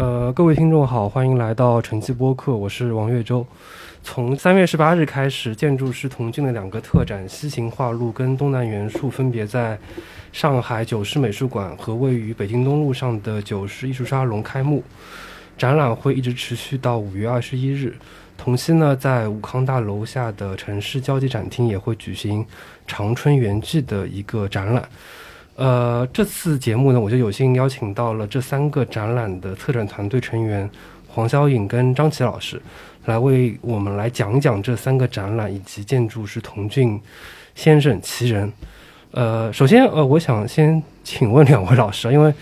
呃，各位听众好，欢迎来到晨曦播客，我是王月洲。从三月十八日开始，建筑师童俊的两个特展《西行画路》跟《东南元素》分别在上海九世美术馆和位于北京东路上的九世艺术沙龙开幕。展览会一直持续到五月二十一日。同期呢，在武康大楼下的城市交际展厅也会举行长春园记的一个展览。呃，这次节目呢，我就有幸邀请到了这三个展览的策展团队成员黄霄颖跟张琪老师，来为我们来讲讲这三个展览以及建筑师童俊先生其人。呃，首先呃，我想先请问两位老师，因为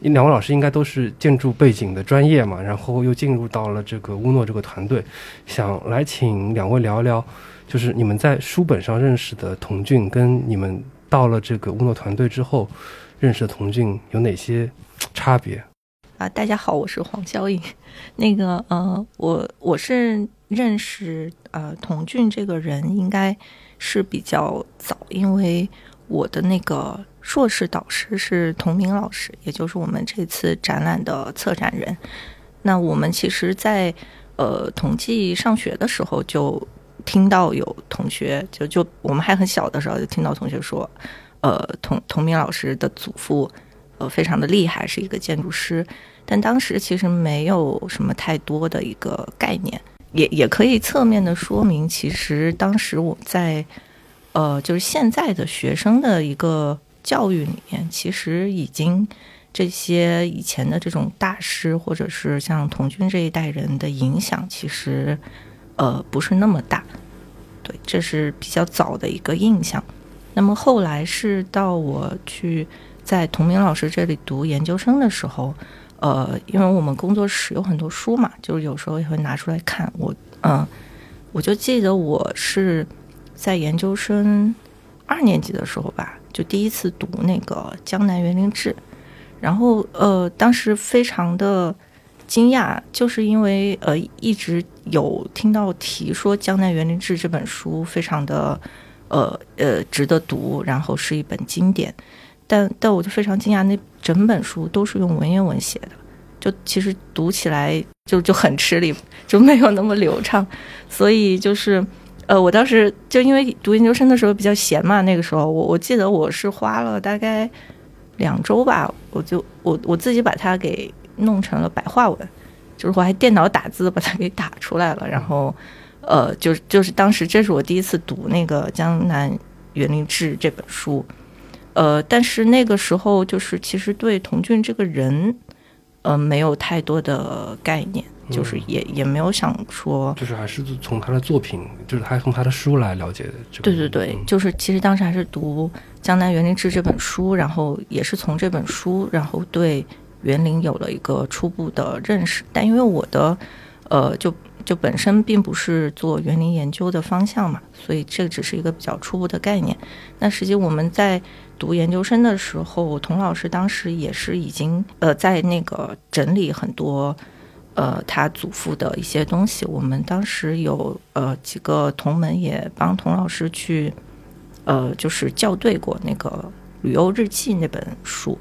两位老师应该都是建筑背景的专业嘛，然后又进入到了这个乌诺这个团队，想来请两位聊一聊，就是你们在书本上认识的童俊跟你们。到了这个乌诺团队之后，认识的童俊有哪些差别？啊，大家好，我是黄潇颖。那个，呃，我我是认识呃童俊这个人，应该是比较早，因为我的那个硕士导师是童明老师，也就是我们这次展览的策展人。那我们其实，在呃统计上学的时候就。听到有同学就就我们还很小的时候就听到同学说，呃，童童明老师的祖父，呃，非常的厉害，是一个建筑师。但当时其实没有什么太多的一个概念，也也可以侧面的说明，其实当时我在，呃，就是现在的学生的一个教育里面，其实已经这些以前的这种大师，或者是像童军这一代人的影响，其实。呃，不是那么大，对，这是比较早的一个印象。那么后来是到我去在童明老师这里读研究生的时候，呃，因为我们工作室有很多书嘛，就是有时候也会拿出来看。我，嗯，我就记得我是在研究生二年级的时候吧，就第一次读那个《江南园林志》，然后呃，当时非常的。惊讶，就是因为呃一直有听到提说《江南园林志》这本书非常的呃呃值得读，然后是一本经典，但但我就非常惊讶，那整本书都是用文言文写的，就其实读起来就就很吃力，就没有那么流畅，所以就是呃我当时就因为读研究生的时候比较闲嘛，那个时候我我记得我是花了大概两周吧，我就我我自己把它给。弄成了白话文，就是我还电脑打字把它给打出来了。然后，呃，就是就是当时这是我第一次读那个《江南园林志》这本书，呃，但是那个时候就是其实对童俊这个人，呃，没有太多的概念，就是也也没有想说，就是还是从他的作品，就是还从他的书来了解的。对对对，就是其实当时还是读《江南园林志》这本书，然后也是从这本书，然后对。园林有了一个初步的认识，但因为我的，呃，就就本身并不是做园林研究的方向嘛，所以这只是一个比较初步的概念。那实际我们在读研究生的时候，童老师当时也是已经呃在那个整理很多呃他祖父的一些东西。我们当时有呃几个同门也帮童老师去呃就是校对过那个《旅游日记》那本书。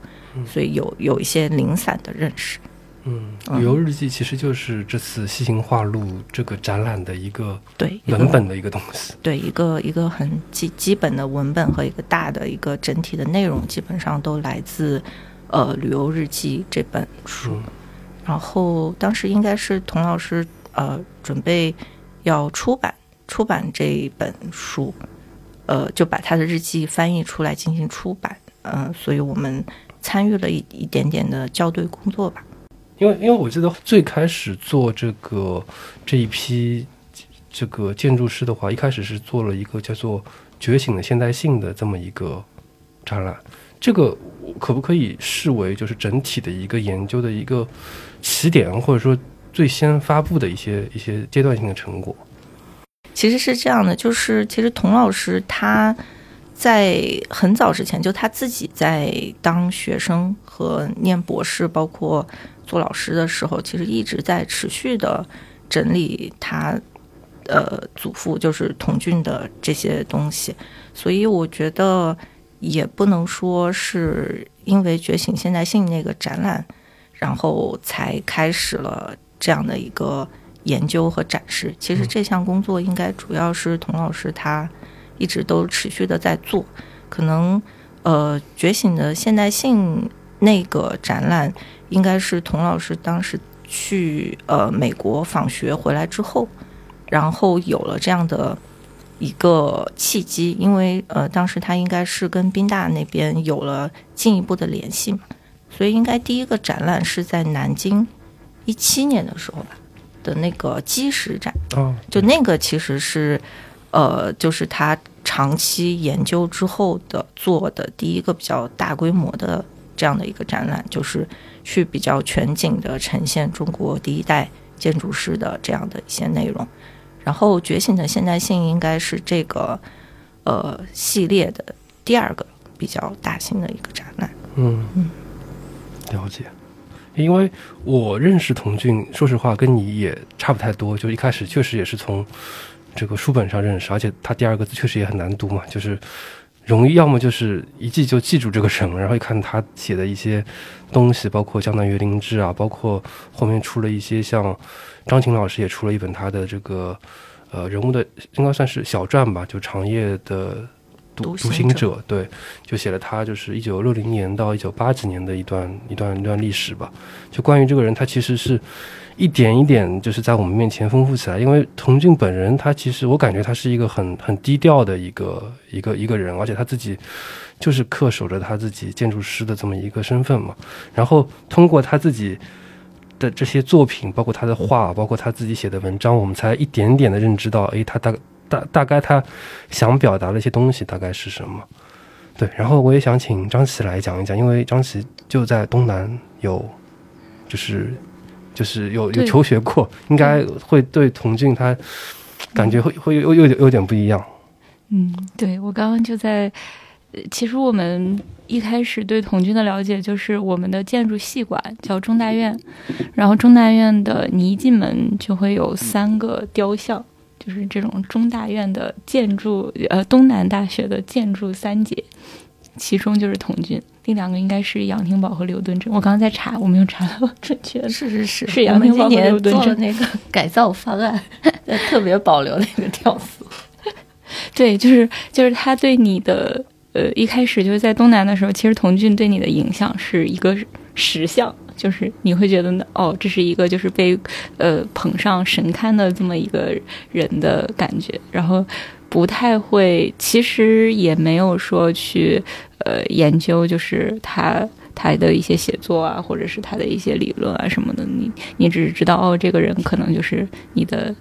所以有有一些零散的认识。嗯，旅游日记其实就是这次西行画路这个展览的一个对文本的一个东西。对，一个一个很基基本的文本和一个大的一个整体的内容，基本上都来自呃旅游日记这本书。然后当时应该是童老师呃准备要出版出版这本书，呃就把他的日记翻译出来进行出版。嗯，所以我们。参与了一一点点的校对工作吧，因为因为我记得最开始做这个这一批这个建筑师的话，一开始是做了一个叫做《觉醒的现代性》的这么一个展览，这个可不可以视为就是整体的一个研究的一个起点，或者说最先发布的一些一些阶段性的成果？其实是这样的，就是其实童老师他。在很早之前，就他自己在当学生和念博士，包括做老师的时候，其实一直在持续的整理他呃祖父就是童俊的这些东西。所以我觉得也不能说是因为觉醒现代性那个展览，然后才开始了这样的一个研究和展示。其实这项工作应该主要是童老师他一直都持续的在做。可能呃，觉醒的现代性那个展览，应该是童老师当时去呃美国访学回来之后，然后有了这样的一个契机。因为呃，当时他应该是跟宾大那边有了进一步的联系嘛。所以，应该第一个展览是在南京一七年的时候吧的那个基石展。哦，就那个其实是，呃，就是他长期研究之后的做的第一个比较大规模的这样的一个展览，就是去比较全景的呈现中国第一代建筑师的这样的一些内容。然后，觉醒的现代性应该是这个呃系列的第二个比较大型的一个展览。嗯嗯。了解，因为我认识童俊，说实话跟你也差不太多。就一开始确实也是从这个书本上认识，而且他第二个字确实也很难读嘛，就是容易要么就是一记就记住这个人，然后一看他写的一些东西，包括《江南园林志》啊，包括后面出了一些像张琴老师也出了一本他的这个呃人物的应该算是小传吧，就长夜的。独独行者，对，就写了他就是一九六零年到一九八几年的一段一段一段历史吧。就关于这个人，他其实是一点一点就是在我们面前丰富起来。因为童俊本人，他其实我感觉他是一个很很低调的一个一个一个人，而且他自己就是恪守着他自己建筑师的这么一个身份嘛。然后通过他自己的这些作品，包括他的画，包括他自己写的文章，我们才一点点的认知到，诶，他大。大大概他想表达的一些东西大概是什么？对，然后我也想请张琪来讲一讲，因为张琪就在东南有，就是就是有有求学过，应该会对童俊他感觉会会有有点有点不一样。嗯，对我刚刚就在，其实我们一开始对童俊的了解就是我们的建筑系馆叫中大院，然后中大院的你一进门就会有三个雕像。就是这种中大院的建筑，呃，东南大学的建筑三杰，其中就是童俊，另两个应该是杨廷宝和刘敦桢。我刚刚在查，我没有查到 准确。是是是，是杨廷宝和刘敦桢那个 改造方案，特别保留那个雕塑。对，就是就是他对你的，呃，一开始就是在东南的时候，其实童俊对你的影响是一个实像。就是你会觉得呢，哦，这是一个就是被呃捧上神龛的这么一个人的感觉，然后不太会，其实也没有说去呃研究，就是他他的一些写作啊，或者是他的一些理论啊什么的，你你只是知道哦，这个人可能就是你的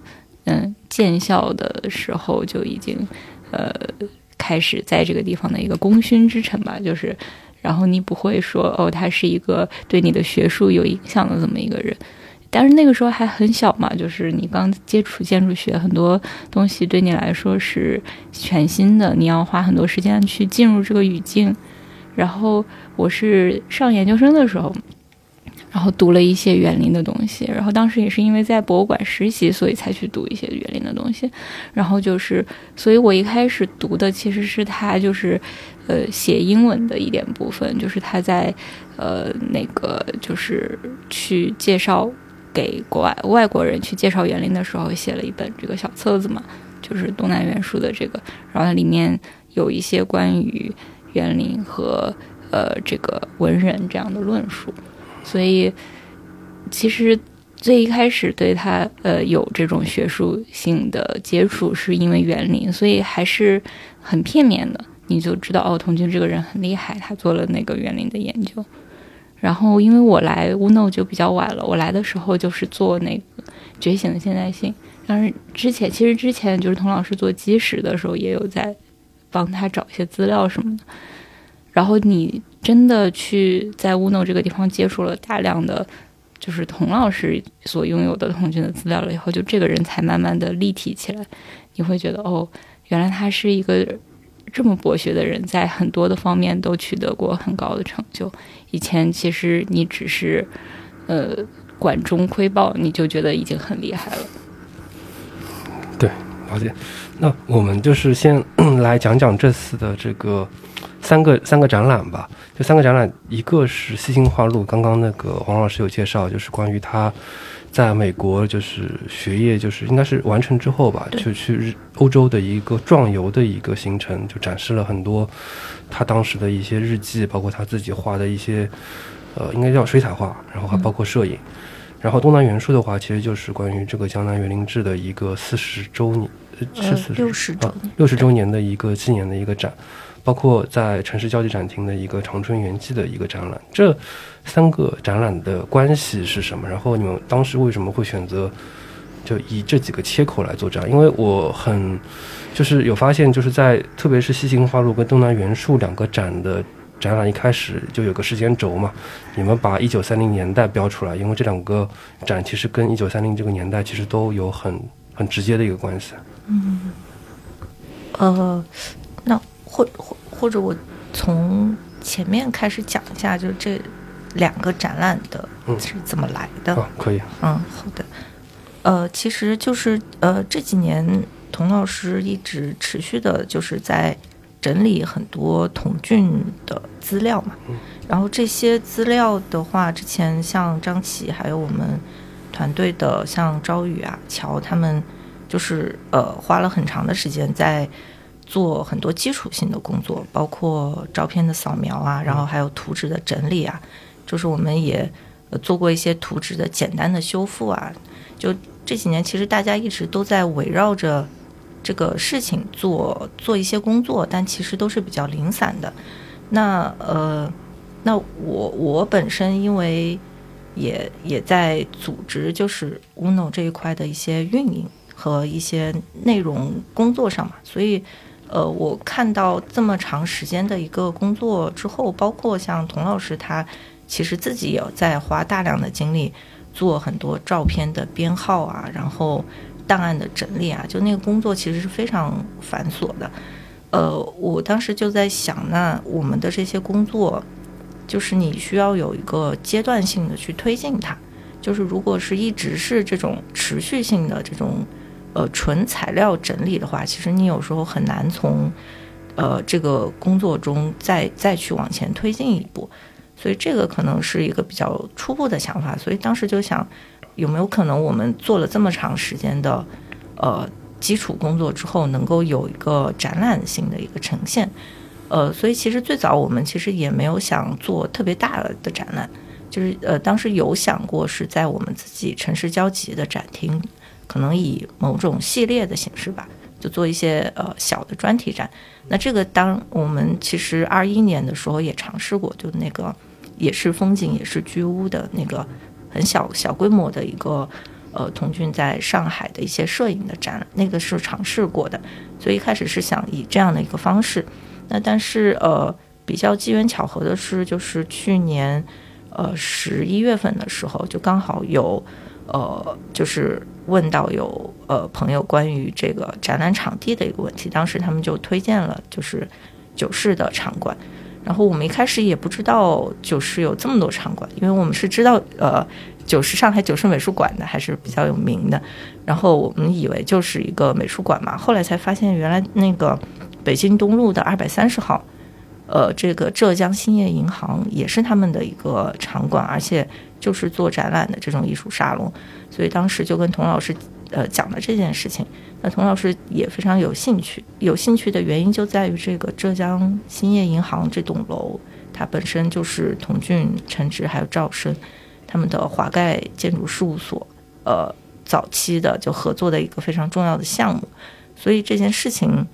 嗯建校的时候就已经呃开始在这个地方的一个功勋之臣吧，就是。然后你不会说哦，他是一个对你的学术有影响的这么一个人，但是那个时候还很小嘛，就是你刚接触建筑学，很多东西对你来说是全新的，你要花很多时间去进入这个语境。然后我是上研究生的时候。然后读了一些园林的东西，然后当时也是因为在博物馆实习，所以才去读一些园林的东西。然后就是，所以我一开始读的其实是他就是，呃，写英文的一点部分，就是他在，呃，那个就是去介绍给国外外国人去介绍园林的时候，写了一本这个小册子嘛，就是东南园书的这个。然后它里面有一些关于园林和呃这个文人这样的论述。所以，其实最一开始对他呃有这种学术性的接触，是因为园林，所以还是很片面的。你就知道哦，童军这个人很厉害，他做了那个园林的研究。然后，因为我来乌诺就比较晚了，我来的时候就是做那个觉醒的现代性。但是之前其实之前就是童老师做基石的时候，也有在帮他找一些资料什么的。然后你真的去在乌诺这个地方接触了大量的，就是童老师所拥有的童军的资料了以后，就这个人才慢慢的立体起来。你会觉得哦，原来他是一个这么博学的人，在很多的方面都取得过很高的成就。以前其实你只是呃管中窥豹，你就觉得已经很厉害了。对，了解。那我们就是先 来讲讲这次的这个。三个三个展览吧，就三个展览，一个是《西行画路》，刚刚那个黄老师有介绍，就是关于他在美国就是学业就是应该是完成之后吧，就去日欧洲的一个壮游的一个行程，就展示了很多他当时的一些日记，包括他自己画的一些呃，应该叫水彩画，然后还包括摄影。然后东南元素的话，其实就是关于这个江南园林志的一个四十周年，呃是呃四六十周年，六十周年的一个纪念的一个展，包括在城市交际展厅的一个长春园记的一个展览。这三个展览的关系是什么？然后你们当时为什么会选择就以这几个切口来做展？因为我很就是有发现，就是在特别是西行花路跟东南元素两个展的。展览一开始就有个时间轴嘛，你们把一九三零年代标出来，因为这两个展其实跟一九三零这个年代其实都有很很直接的一个关系。呃，那或或或者我从前面开始讲一下，就是这两个展览的嗯是怎么来的。啊，可以，嗯，好的。呃，其实就是呃这几年童老师一直持续的就是在整理很多童俊的资料嘛。嗯然后这些资料的话，之前像张琪还有我们团队的像朝雨啊、乔他们，就是呃花了很长的时间在做很多基础性的工作，包括照片的扫描啊，然后还有图纸的整理啊，就是我们也呃做过一些图纸的简单的修复啊。就这几年，其实大家一直都在围绕着这个事情做做一些工作，但其实都是比较零散的。那呃，那我我本身因为也也在组织就是 Uno 这一块的一些运营和一些内容工作上嘛，所以呃，我看到这么长时间的一个工作之后，包括像童老师他其实自己也在花大量的精力做很多照片的编号啊，然后档案的整理啊，就那个工作其实是非常繁琐的。呃，我当时就在想，那我们的这些工作，就是你需要有一个阶段性的去推进它。就是如果是一直是这种持续性的这种呃纯材料整理的话，其实你有时候很难从呃这个工作中再再去往前推进一步。所以这个可能是一个比较初步的想法。所以当时就想，有没有可能我们做了这么长时间的呃基础工作之后，能够有一个展览性的一个呈现？呃，所以其实最早我们其实也没有想做特别大的展览，就是呃当时有想过是在我们自己城市交集的展厅，可能以某种系列的形式吧，就做一些呃小的专题展。那这个当我们其实二一年的时候也尝试过，就那个也是风景也是居屋的那个很小小规模的一个呃童俊在上海的一些摄影的展，那个是尝试过的，所以一开始是想以这样的一个方式。那但是呃比较机缘巧合的是，就是去年呃十一月份的时候，就刚好有呃就是问到有呃朋友关于这个展览场地的一个问题，当时他们就推荐了就是九市的场馆。然后我们一开始也不知道九市有这么多场馆，因为我们是知道呃九市上海九市美术馆的还是比较有名的，然后我们以为就是一个美术馆嘛，后来才发现原来那个北京东路的二百三十号，呃，这个浙江兴业银行也是他们的一个场馆，而且就是做展览的这种艺术沙龙，所以当时就跟童老师呃讲了这件事情。那童老师也非常有兴趣，有兴趣的原因就在于这个浙江兴业银行这栋楼，它本身就是童俊、陈直还有赵生他们的华盖建筑事务所呃早期的就合作的一个非常重要的项目，所以这件事情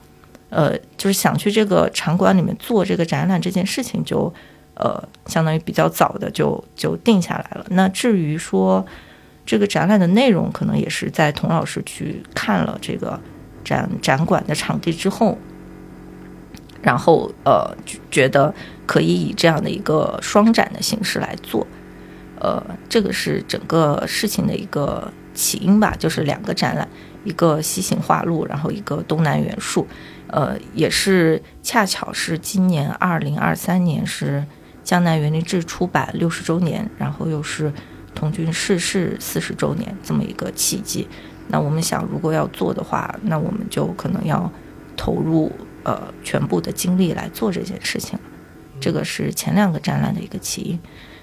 呃就是想去这个场馆里面做这个展览这件事情就呃相当于比较早的就就定下来了。那至于说。这个展览的内容可能也是在童老师去看了这个展展馆的场地之后，然后呃觉得可以以这样的一个双展的形式来做，呃，这个是整个事情的一个起因吧，就是两个展览，一个西行画路，然后一个东南元素，呃，也是恰巧是今年二零二三年是江南园林志出版六十周年，然后又是。童俊逝世四十周年这么一个契机，那我们想，如果要做的话，那我们就可能要投入呃全部的精力来做这件事情。这个是前两个展览的一个起因。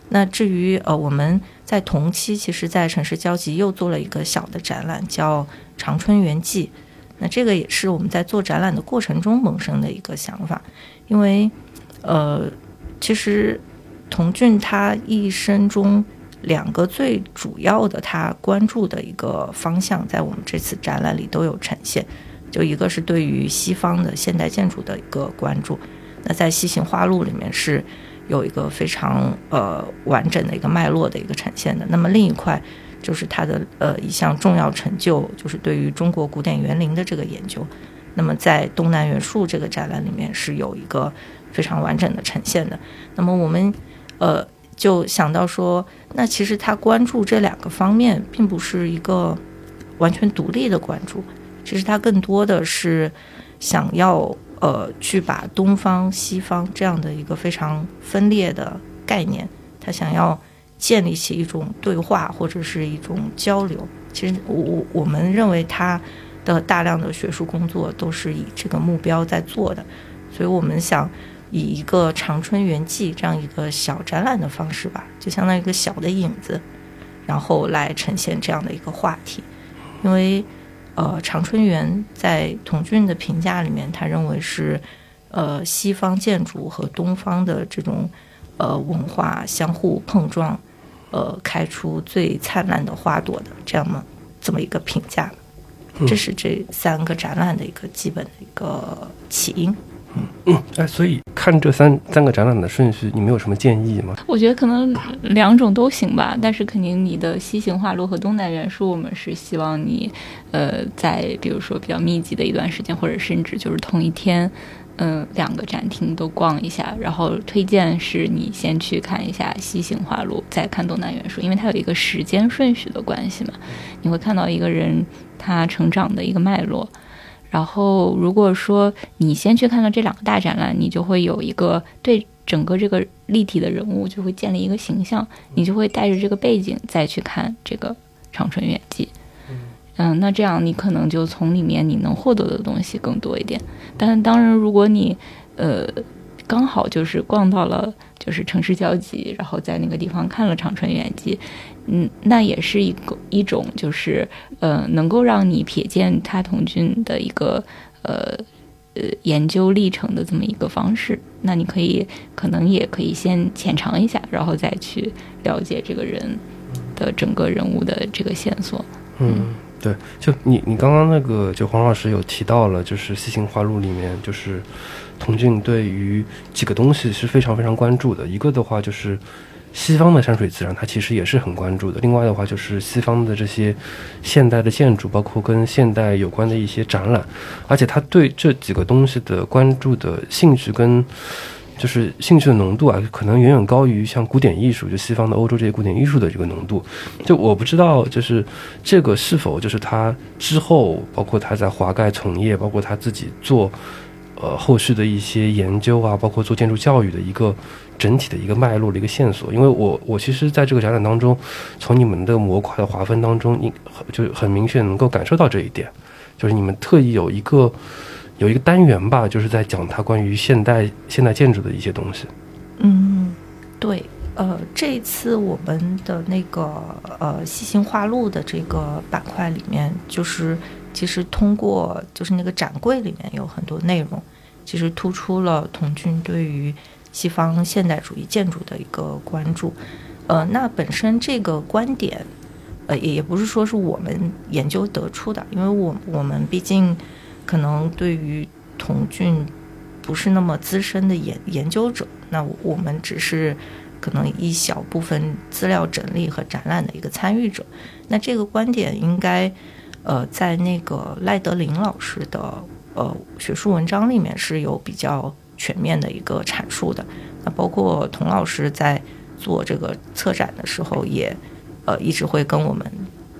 那至于呃我们在同期，其实在城市交集又做了一个小的展览，叫《长春园记》。那这个也是我们在做展览的过程中萌生的一个想法，因为呃其实童俊他一生中。两个最主要的他关注的一个方向，在我们这次展览里都有呈现。就一个是对于西方的现代建筑的一个关注，那在《西行花路》里面是有一个非常呃完整的一个脉络的一个呈现的。那么另一块就是他的呃一项重要成就，就是对于中国古典园林的这个研究。那么在东南元素这个展览里面是有一个非常完整的呈现的。那么我们呃。就想到说，那其实他关注这两个方面，并不是一个完全独立的关注，其实他更多的是想要呃去把东方西方这样的一个非常分裂的概念，他想要建立起一种对话或者是一种交流。其实我我我们认为他的大量的学术工作都是以这个目标在做的，所以我们想。以一个长春园记这样一个小展览的方式吧，就相当于一个小的影子，然后来呈现这样的一个话题。因为，呃，长春园在童俊的评价里面，他认为是，呃，西方建筑和东方的这种，呃，文化相互碰撞，呃，开出最灿烂的花朵的这样么这么一个评价。这是这三个展览的一个基本的一个起因。嗯嗯，哎，所以看这三三个展览的顺序，你们有什么建议吗？我觉得可能两种都行吧，但是肯定你的西行画路和东南元素，我们是希望你，呃，在比如说比较密集的一段时间，或者甚至就是同一天，嗯，两个展厅都逛一下，然后推荐是你先去看一下西行画路，再看东南元素，因为它有一个时间顺序的关系嘛，你会看到一个人他成长的一个脉络。然后，如果说你先去看到这两个大展览，你就会有一个对整个这个立体的人物就会建立一个形象，你就会带着这个背景再去看这个《长春远记》。嗯，那这样你可能就从里面你能获得的东西更多一点。但当然，如果你呃。刚好就是逛到了，就是城市交集，然后在那个地方看了长春远记，嗯，那也是一个一种就是呃，能够让你瞥见他同军的一个呃呃研究历程的这么一个方式。那你可以可能也可以先浅尝一下，然后再去了解这个人的整个人物的这个线索。嗯，对，就你你刚刚那个，就黄老师有提到了，就是《西行花录》里面就是。童俊对于几个东西是非常非常关注的，一个的话就是西方的山水自然，他其实也是很关注的。另外的话就是西方的这些现代的建筑，包括跟现代有关的一些展览，而且他对这几个东西的关注的兴趣跟就是兴趣的浓度啊，可能远远高于像古典艺术，就西方的欧洲这些古典艺术的这个浓度。就我不知道，就是这个是否就是他之后，包括他在华盖从业，包括他自己做。呃，后续的一些研究啊，包括做建筑教育的一个整体的一个脉络的一个线索。因为我我其实在这个展览当中，从你们的模块的划分当中，你就很明确能够感受到这一点，就是你们特意有一个有一个单元吧，就是在讲它关于现代现代建筑的一些东西。嗯，对，呃，这一次我们的那个呃西行画录的这个板块里面，就是。其实通过就是那个展柜里面有很多内容，其实突出了童俊对于西方现代主义建筑的一个关注。呃，那本身这个观点，呃，也也不是说是我们研究得出的，因为我我们毕竟可能对于童俊不是那么资深的研研究者，那我们只是可能一小部分资料整理和展览的一个参与者。那这个观点应该。呃，在那个赖德林老师的呃学术文章里面是有比较全面的一个阐述的。那包括童老师在做这个策展的时候，也呃一直会跟我们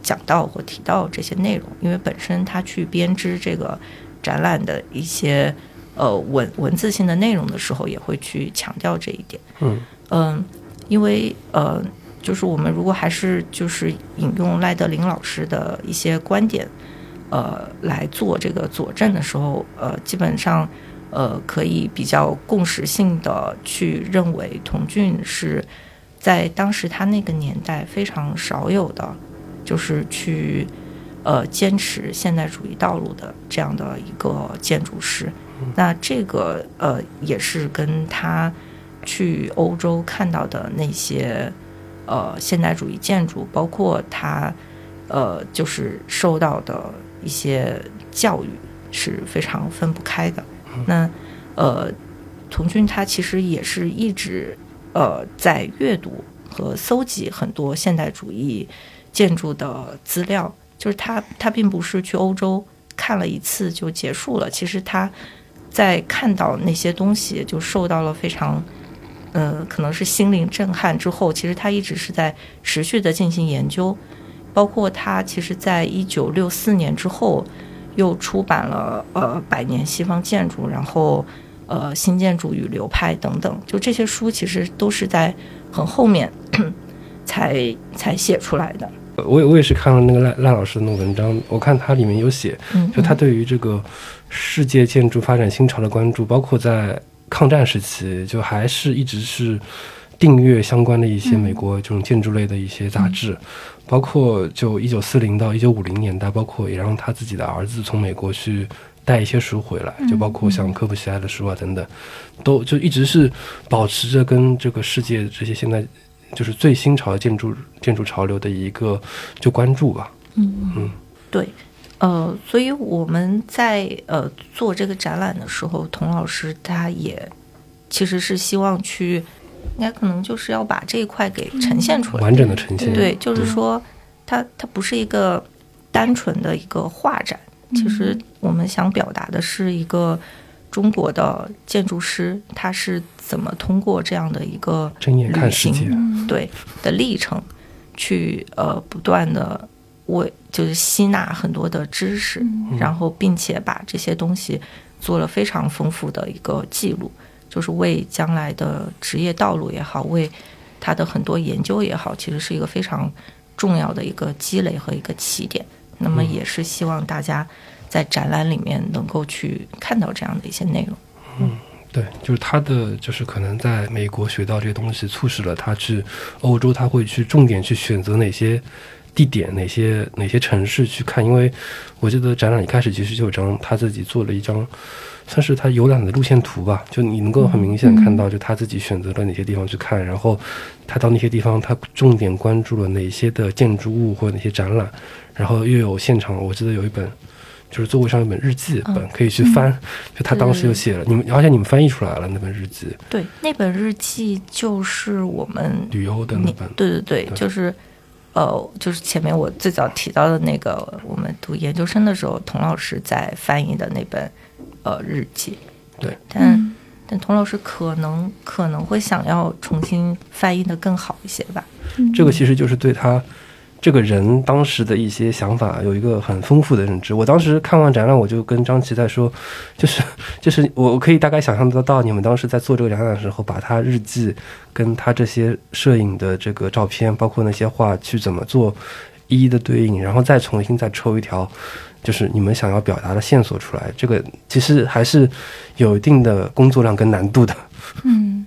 讲到或提到这些内容。因为本身他去编织这个展览的一些呃文文字性的内容的时候，也会去强调这一点。嗯嗯，因为呃。就是我们如果还是就是引用赖德林老师的一些观点，呃，来做这个佐证的时候，呃，基本上呃，可以比较共识性的去认为童俊是在当时他那个年代非常少有的，就是去呃坚持现代主义道路的这样的一个建筑师。那这个呃也是跟他去欧洲看到的那些呃现代主义建筑，包括他呃就是受到的一些教育是非常分不开的。那呃，童军他其实也是一直呃在阅读和搜集很多现代主义建筑的资料，就是他他并不是去欧洲看了一次就结束了，其实他。在看到那些东西就受到了非常，呃，可能是心灵震撼之后，其实他一直是在持续的进行研究，包括他其实在一九六四年之后又出版了呃《百年西方建筑》，然后呃《新建筑与流派》等等，就这些书其实都是在很后面才才写出来的。我也我也是看了那个赖赖老师的那个文章，我看他里面有写，就他对于这个。世界建筑发展新潮的关注，包括在抗战时期，就还是一直是订阅相关的一些美国这种建筑类的一些杂志，包括就一九四零到一九五零年代，包括也让他自己的儿子从美国去带一些书回来，就包括像科布西埃的书啊等等，都就一直是保持着跟这个世界这些现在就是最新潮的建筑建筑潮流的一个就关注吧。嗯嗯，对。呃，所以我们在呃做这个展览的时候，童老师他也其实是希望去，应该可能就是要把这一块给呈现出来，完整的呈现。对，就是说，它它不是一个单纯的一个画展，其实我们想表达的是一个中国的建筑师他是怎么通过这样的一个旅行对的历程，去呃不断的。为就是吸纳很多的知识，然后并且把这些东西做了非常丰富的一个记录，就是为将来的职业道路也好，为他的很多研究也好，其实是一个非常重要的一个积累和一个起点。那么也是希望大家在展览里面能够去看到这样的一些内容。嗯，对，就是他的就是可能在美国学到这些东西，促使了他去欧洲，他会去重点去选择哪些。地点哪些哪些城市去看？因为我记得展览一开始其实就有张他自己做了一张，算是他游览的路线图吧。就你能够很明显看到，就他自己选择了哪些地方去看，然后他到那些地方，他重点关注了哪些的建筑物或者哪些展览，然后又有现场。我记得有一本，就是座位上一本日记本可以去翻，就他当时就写了你们，而且你们翻译出来了那本日记。对，那本日记就是我们旅游的那本。对对对，就是。呃，就是前面我最早提到的那个，我们读研究生的时候，童老师在翻译的那本呃日记。对，但但童老师可能可能会想要重新翻译的更好一些吧。这个其实就是对他。这个人当时的一些想法有一个很丰富的认知。我当时看完展览，我就跟张琪在说，就是 就是我可以大概想象得到，你们当时在做这个展览的时候，把他日记跟他这些摄影的这个照片，包括那些画，去怎么做一一的对应，然后再重新再抽一条，就是你们想要表达的线索出来。这个其实还是有一定的工作量跟难度的。嗯。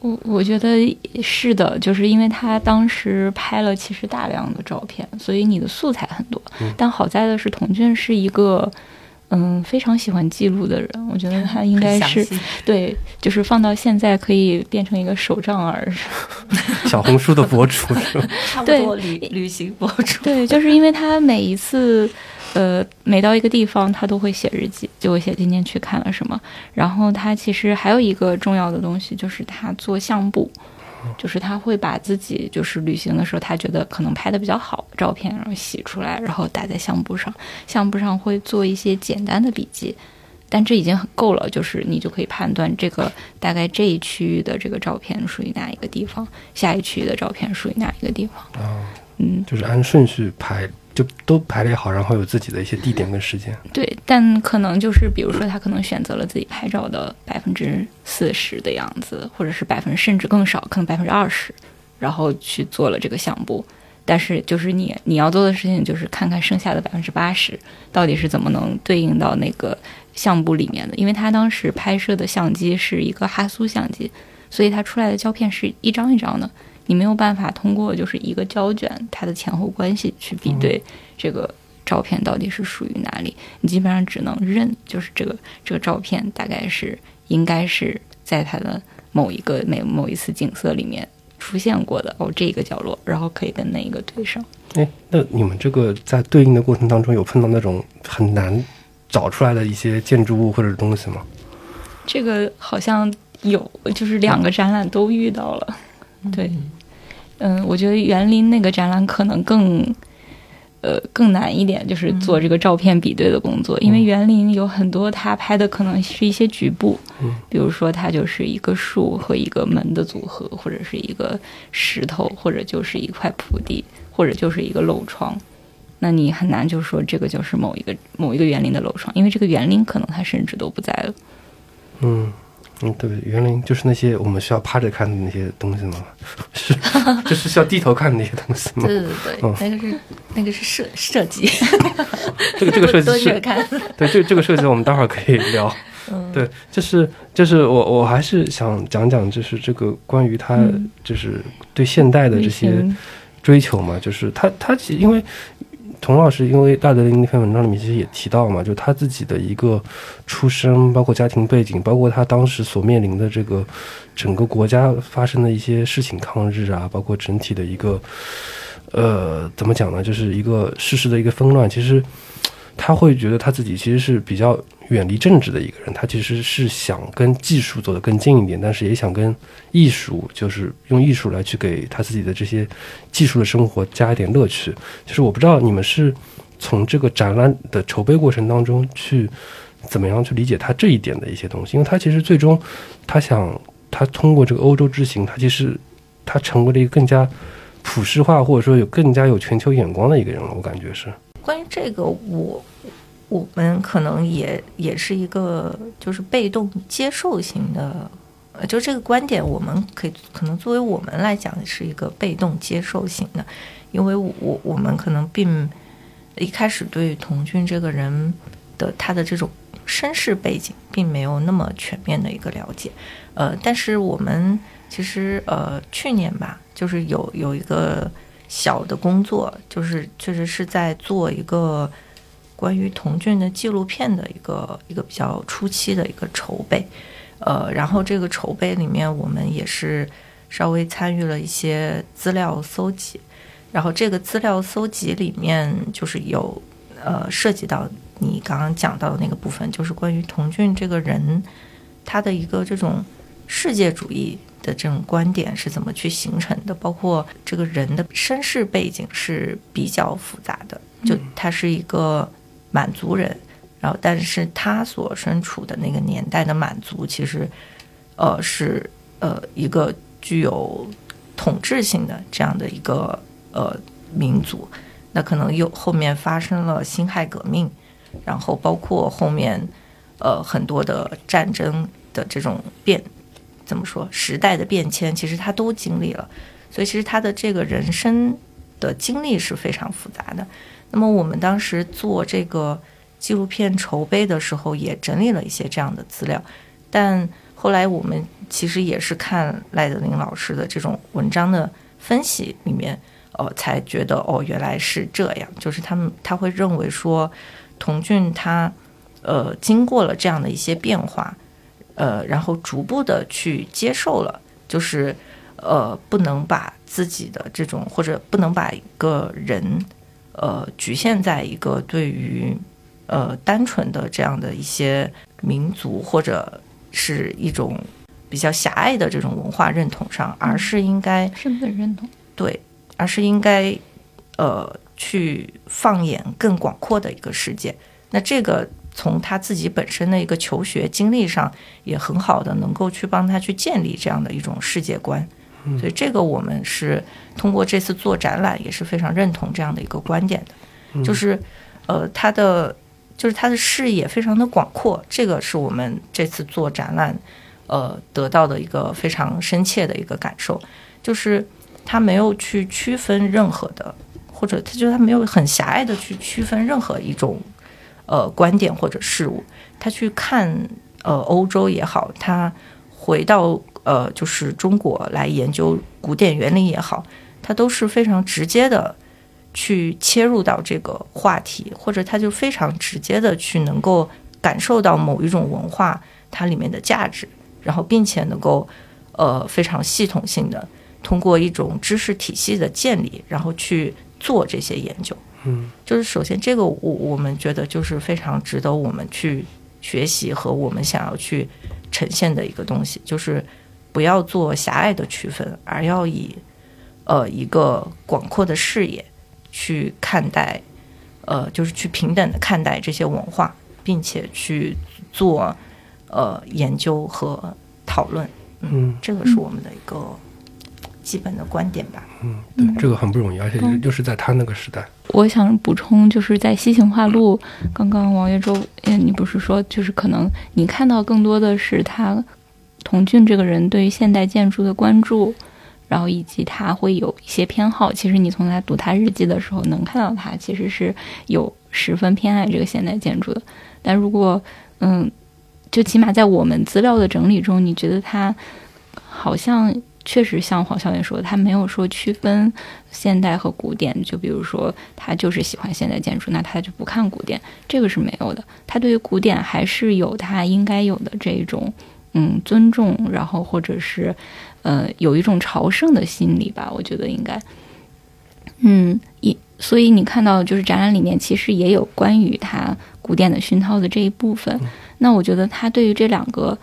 我我觉得是的，就是因为他当时拍了其实大量的照片，所以你的素材很多。但好在的是，童俊是一个嗯非常喜欢记录的人，我觉得他应该是对，就是放到现在可以变成一个手账儿，小红书的博主，差不多旅旅行博主。对，就是因为他每一次。呃，每到一个地方，他都会写日记，就会写今天去看了什么。然后他其实还有一个重要的东西，就是他做相簿，就是他会把自己就是旅行的时候他觉得可能拍的比较好的照片，然后洗出来，然后打在相簿上。相簿上会做一些简单的笔记，但这已经很够了，就是你就可以判断这个大概这一区域的这个照片属于哪一个地方，下一区域的照片属于哪一个地方。啊，嗯，就是按顺序排。就都排列好，然后有自己的一些地点跟时间。对，但可能就是比如说，他可能选择了自己拍照的百分之四十的样子，或者是百分甚至更少，可能百分之二十，然后去做了这个相簿。但是就是你你要做的事情就是看看剩下的百分之八十到底是怎么能对应到那个相簿里面的，因为他当时拍摄的相机是一个哈苏相机，所以它出来的胶片是一张一张的，你没有办法通过就是一个胶卷它的前后关系去比对这个照片到底是属于哪里，你基本上只能认就是这个这个照片大概是应该是在它的某一个每某一次景色里面。出现过的哦，这个角落，然后可以跟那一个对上。哎，那你们这个在对应的过程当中，有碰到那种很难找出来的一些建筑物或者东西吗？这个好像有，就是两个展览都遇到了。对，嗯，我觉得园林那个展览可能更。呃，更难一点，就是做这个照片比对的工作，因为园林有很多，他拍的可能是一些局部，嗯，比如说它就是一个树和一个门的组合，或者是一个石头，或者就是一块铺地，或者就是一个漏窗，那你很难就说这个就是某一个某一个园林的漏窗，因为这个园林可能它甚至都不在了，嗯。嗯，对，园林就是那些我们需要趴着看的那些东西吗？是，就是需要低头看的那些东西吗？对对对，那个是那个是设设计。这个这个设计是，对，这这个设计我们待会儿可以聊。对，就是就是我我还是想讲讲，就是这个关于他就是对现代的这些追求嘛，就是他他其实因为。童老师因为大德林那篇文章里面其实也提到嘛，就他自己的一个出身，包括家庭背景，包括他当时所面临的这个整个国家发生的一些事情，抗日啊，包括整体的一个呃，怎么讲呢，就是一个事实的一个纷乱，其实他会觉得他自己其实是比较。远离政治的一个人，他其实是想跟技术走得更近一点，但是也想跟艺术，就是用艺术来去给他自己的这些技术的生活加一点乐趣。就是我不知道你们是从这个展览的筹备过程当中去怎么样去理解他这一点的一些东西，因为他其实最终他想他通过这个欧洲之行，他其实他成为了一个更加普世化或者说有更加有全球眼光的一个人了。我感觉是关于这个我。我们可能也也是一个就是被动接受型的，呃，就这个观点，我们可以可能作为我们来讲是一个被动接受型的，因为我我们可能并一开始对童俊这个人的他的这种身世背景并没有那么全面的一个了解，呃，但是我们其实呃去年吧，就是有有一个小的工作，就是确实是在做一个。关于童俊的纪录片的一个一个比较初期的一个筹备，呃，然后这个筹备里面我们也是稍微参与了一些资料搜集，然后这个资料搜集里面就是有呃涉及到你刚刚讲到的那个部分，就是关于童俊这个人他的一个这种世界主义的这种观点是怎么去形成的，包括这个人的身世背景是比较复杂的，就他是一个。满族人，然后，但是他所身处的那个年代的满族，其实，呃，是呃一个具有统治性的这样的一个呃民族。那可能又后面发生了辛亥革命，然后包括后面呃很多的战争的这种变，怎么说时代的变迁，其实他都经历了。所以，其实他的这个人生的经历是非常复杂的。那么我们当时做这个纪录片筹备的时候，也整理了一些这样的资料，但后来我们其实也是看赖德林老师的这种文章的分析里面，呃，才觉得哦，原来是这样，就是他们他会认为说，童俊他呃经过了这样的一些变化，呃，然后逐步的去接受了，就是呃不能把自己的这种或者不能把一个人。呃，局限在一个对于呃单纯的这样的一些民族或者是一种比较狭隘的这种文化认同上，而是应该身份认同对，而是应该呃去放眼更广阔的一个世界。那这个从他自己本身的一个求学经历上，也很好的能够去帮他去建立这样的一种世界观。所以这个我们是通过这次做展览也是非常认同这样的一个观点的，就是呃他的就是他的视野非常的广阔，这个是我们这次做展览呃得到的一个非常深切的一个感受，就是他没有去区分任何的，或者他就他没有很狭隘的去区分任何一种呃观点或者事物，他去看呃欧洲也好，他回到呃就是中国来研究古典园林也好，他都是非常直接的去切入到这个话题，或者他就非常直接的去能够感受到某一种文化它里面的价值，然后并且能够呃非常系统性的通过一种知识体系的建立，然后去做这些研究。嗯，就是首先这个我我们觉得就是非常值得我们去学习和我们想要去呈现的一个东西，就是不要做狭隘的区分，而要以呃一个广阔的视野去看待，呃，就是去平等的看待这些文化，并且去做呃研究和讨论。嗯这个是我们的一个基本的观点吧。嗯，对，这个很不容易，而且嗯又是在他那个时代。我想补充，就是在西行画路，刚刚王月洲，嗯，你不是说，就是可能你看到更多的是他童俊这个人对于现代建筑的关注，然后以及他会有一些偏好。其实你从他读他日记的时候，能看到他其实是有十分偏爱这个现代建筑的。但如果，嗯，就起码在我们资料的整理中，你觉得他好像确实像黄晓燕说的，他没有说区分现代和古典。就比如说，他就是喜欢现代建筑，那他就不看古典，这个是没有的。他对于古典还是有他应该有的这种嗯尊重，然后或者是呃有一种朝圣的心理吧，我觉得应该。嗯，一所以你看到就是展览里面其实也有关于他古典的熏陶的这一部分。那我觉得他对于这两个，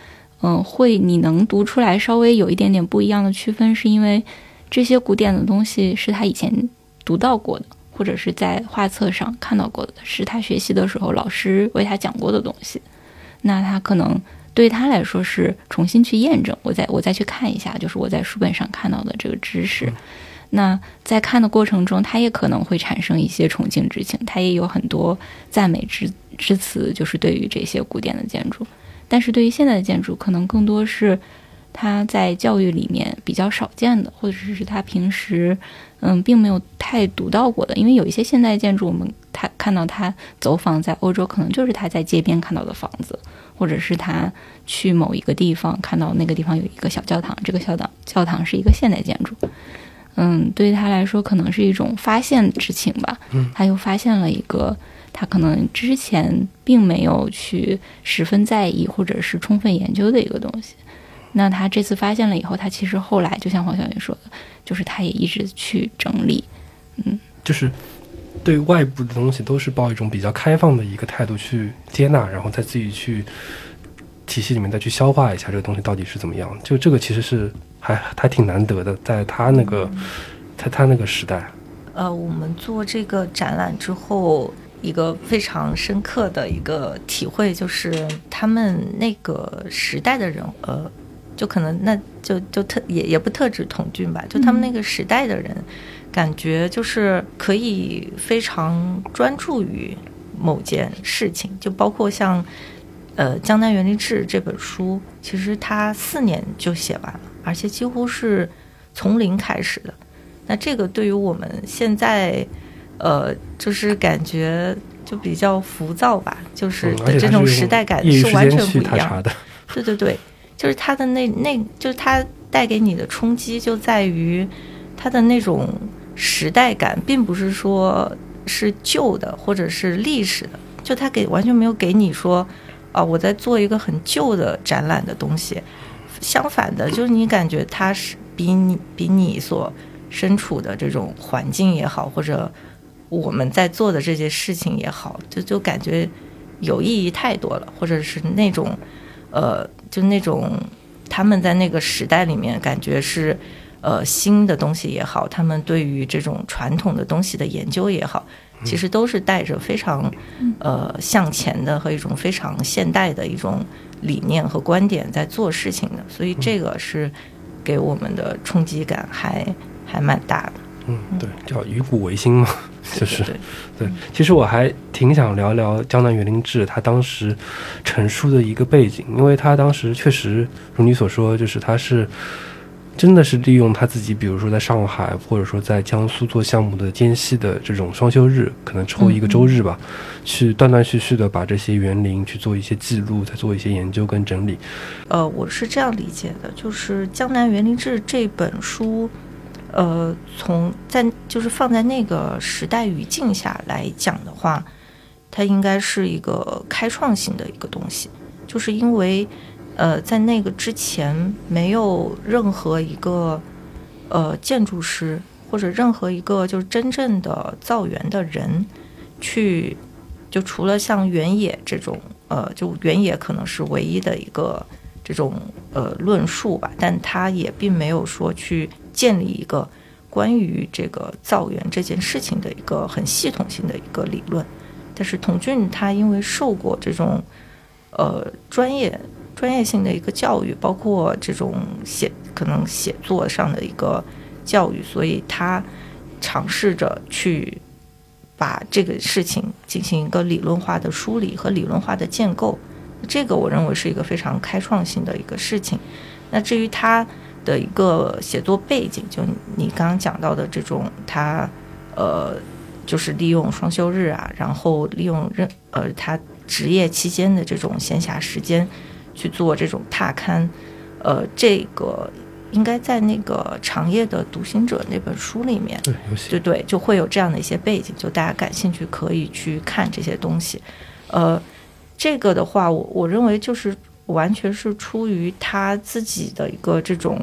嗯，会你能读出来稍微有一点点不一样的区分，是因为这些古典的东西是他以前读到过的，或者是在画册上看到过的，是他学习的时候老师为他讲过的东西。那他可能对他来说是重新去验证，我再我再去看一下，就是我在书本上看到的这个知识。那在看的过程中，他也可能会产生一些崇敬之情，他也有很多赞美之之词，就是对于这些古典的建筑。但是对于现在的建筑，可能更多是他在教育里面比较少见的，或者是他平时嗯并没有太读到过的。因为有一些现代建筑，我们他看到他走访在欧洲，可能就是他在街边看到的房子，或者是他去某一个地方看到那个地方有一个小教堂，这个小堂教堂是一个现代建筑。嗯，对于他来说，可能是一种发现之情吧。嗯，他又发现了一个他可能之前并没有去十分在意或者是充分研究的一个东西。那他这次发现了以后，他其实后来就像黄晓云说的，就是他也一直去整理。嗯就是对外部的东西都是抱一种比较开放的一个态度去接纳，然后再自己去体系里面再去消化一下这个东西到底是怎么样。就这个其实是还还挺难得的，在他那个在他那个时代，呃，我们做这个展览之后，一个非常深刻的一个体会就是，他们那个时代的人，呃，就可能那就就特也也不特指童俊吧，就他们那个时代的人，感觉就是可以非常专注于某件事情，就包括像。呃，《江南园林志》这本书，其实他四年就写完了，而且几乎是从零开始的。那这个对于我们现在，呃，就是感觉就比较浮躁吧，就是的这种时代感是完全不一样的。对对对，就是它的那那，就是它带给你的冲击就在于它的那种时代感，并不是说是旧的或者是历史的，就它给完全没有给你说啊，我在做一个很旧的展览的东西。相反的，就是你感觉它是比你比你所身处的这种环境也好，或者我们在做的这些事情也好，就就感觉有意义太多了，或者是那种呃，就那种他们在那个时代里面感觉是呃新的东西也好，他们对于这种传统的东西的研究也好，其实都是带着非常呃向前的和一种非常现代的一种理念和观点在做事情的，所以这个是给我们的冲击感还还蛮大的。嗯，对，叫以古为新嘛，就是对对。其实我还挺想聊聊江南园林志他当时成书的一个背景，因为他当时确实如你所说，就是他是真的是利用他自己，比如说在上海或者说在江苏做项目的间隙的这种双休日，可能抽一个周日吧，去断断续续的把这些园林去做一些记录，再做一些研究跟整理。呃，我是这样理解的，就是《江南园林志》这本书，呃，从在就是放在那个时代语境下来讲的话，它应该是一个开创性的一个东西，就是因为。呃，在那个之前，没有任何一个呃建筑师或者任何一个就是真正的造园的人，去就除了像原野这种呃，就原野可能是唯一的一个这种呃论述吧，但他也并没有说去建立一个关于这个造园这件事情的一个很系统性的一个理论。但是童俊他因为受过这种呃专业。专业性的一个教育，包括这种写可能写作上的一个教育，所以他尝试着去把这个事情进行一个理论化的梳理和理论化的建构。这个我认为是一个非常开创性的一个事情。那至于他的一个写作背景，就你刚刚讲到的这种，他呃就是利用双休日啊，然后利用任呃他职业期间的这种闲暇时间。去做这种踏勘，呃，这个应该在那个长夜的独行者那本书里面，对对，就会有这样的一些背景，就大家感兴趣可以去看这些东西。呃，这个的话，我我认为就是完全是出于他自己的一个这种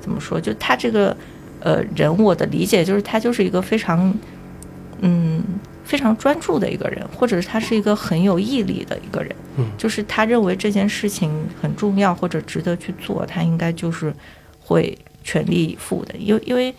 怎么说，就他这个呃人，我的理解就是他就是一个非常嗯。非常专注的一个人，或者是他是一个很有毅力的一个人，嗯，就是他认为这件事情很重要或者值得去做，他应该就是会全力以赴的。因为因为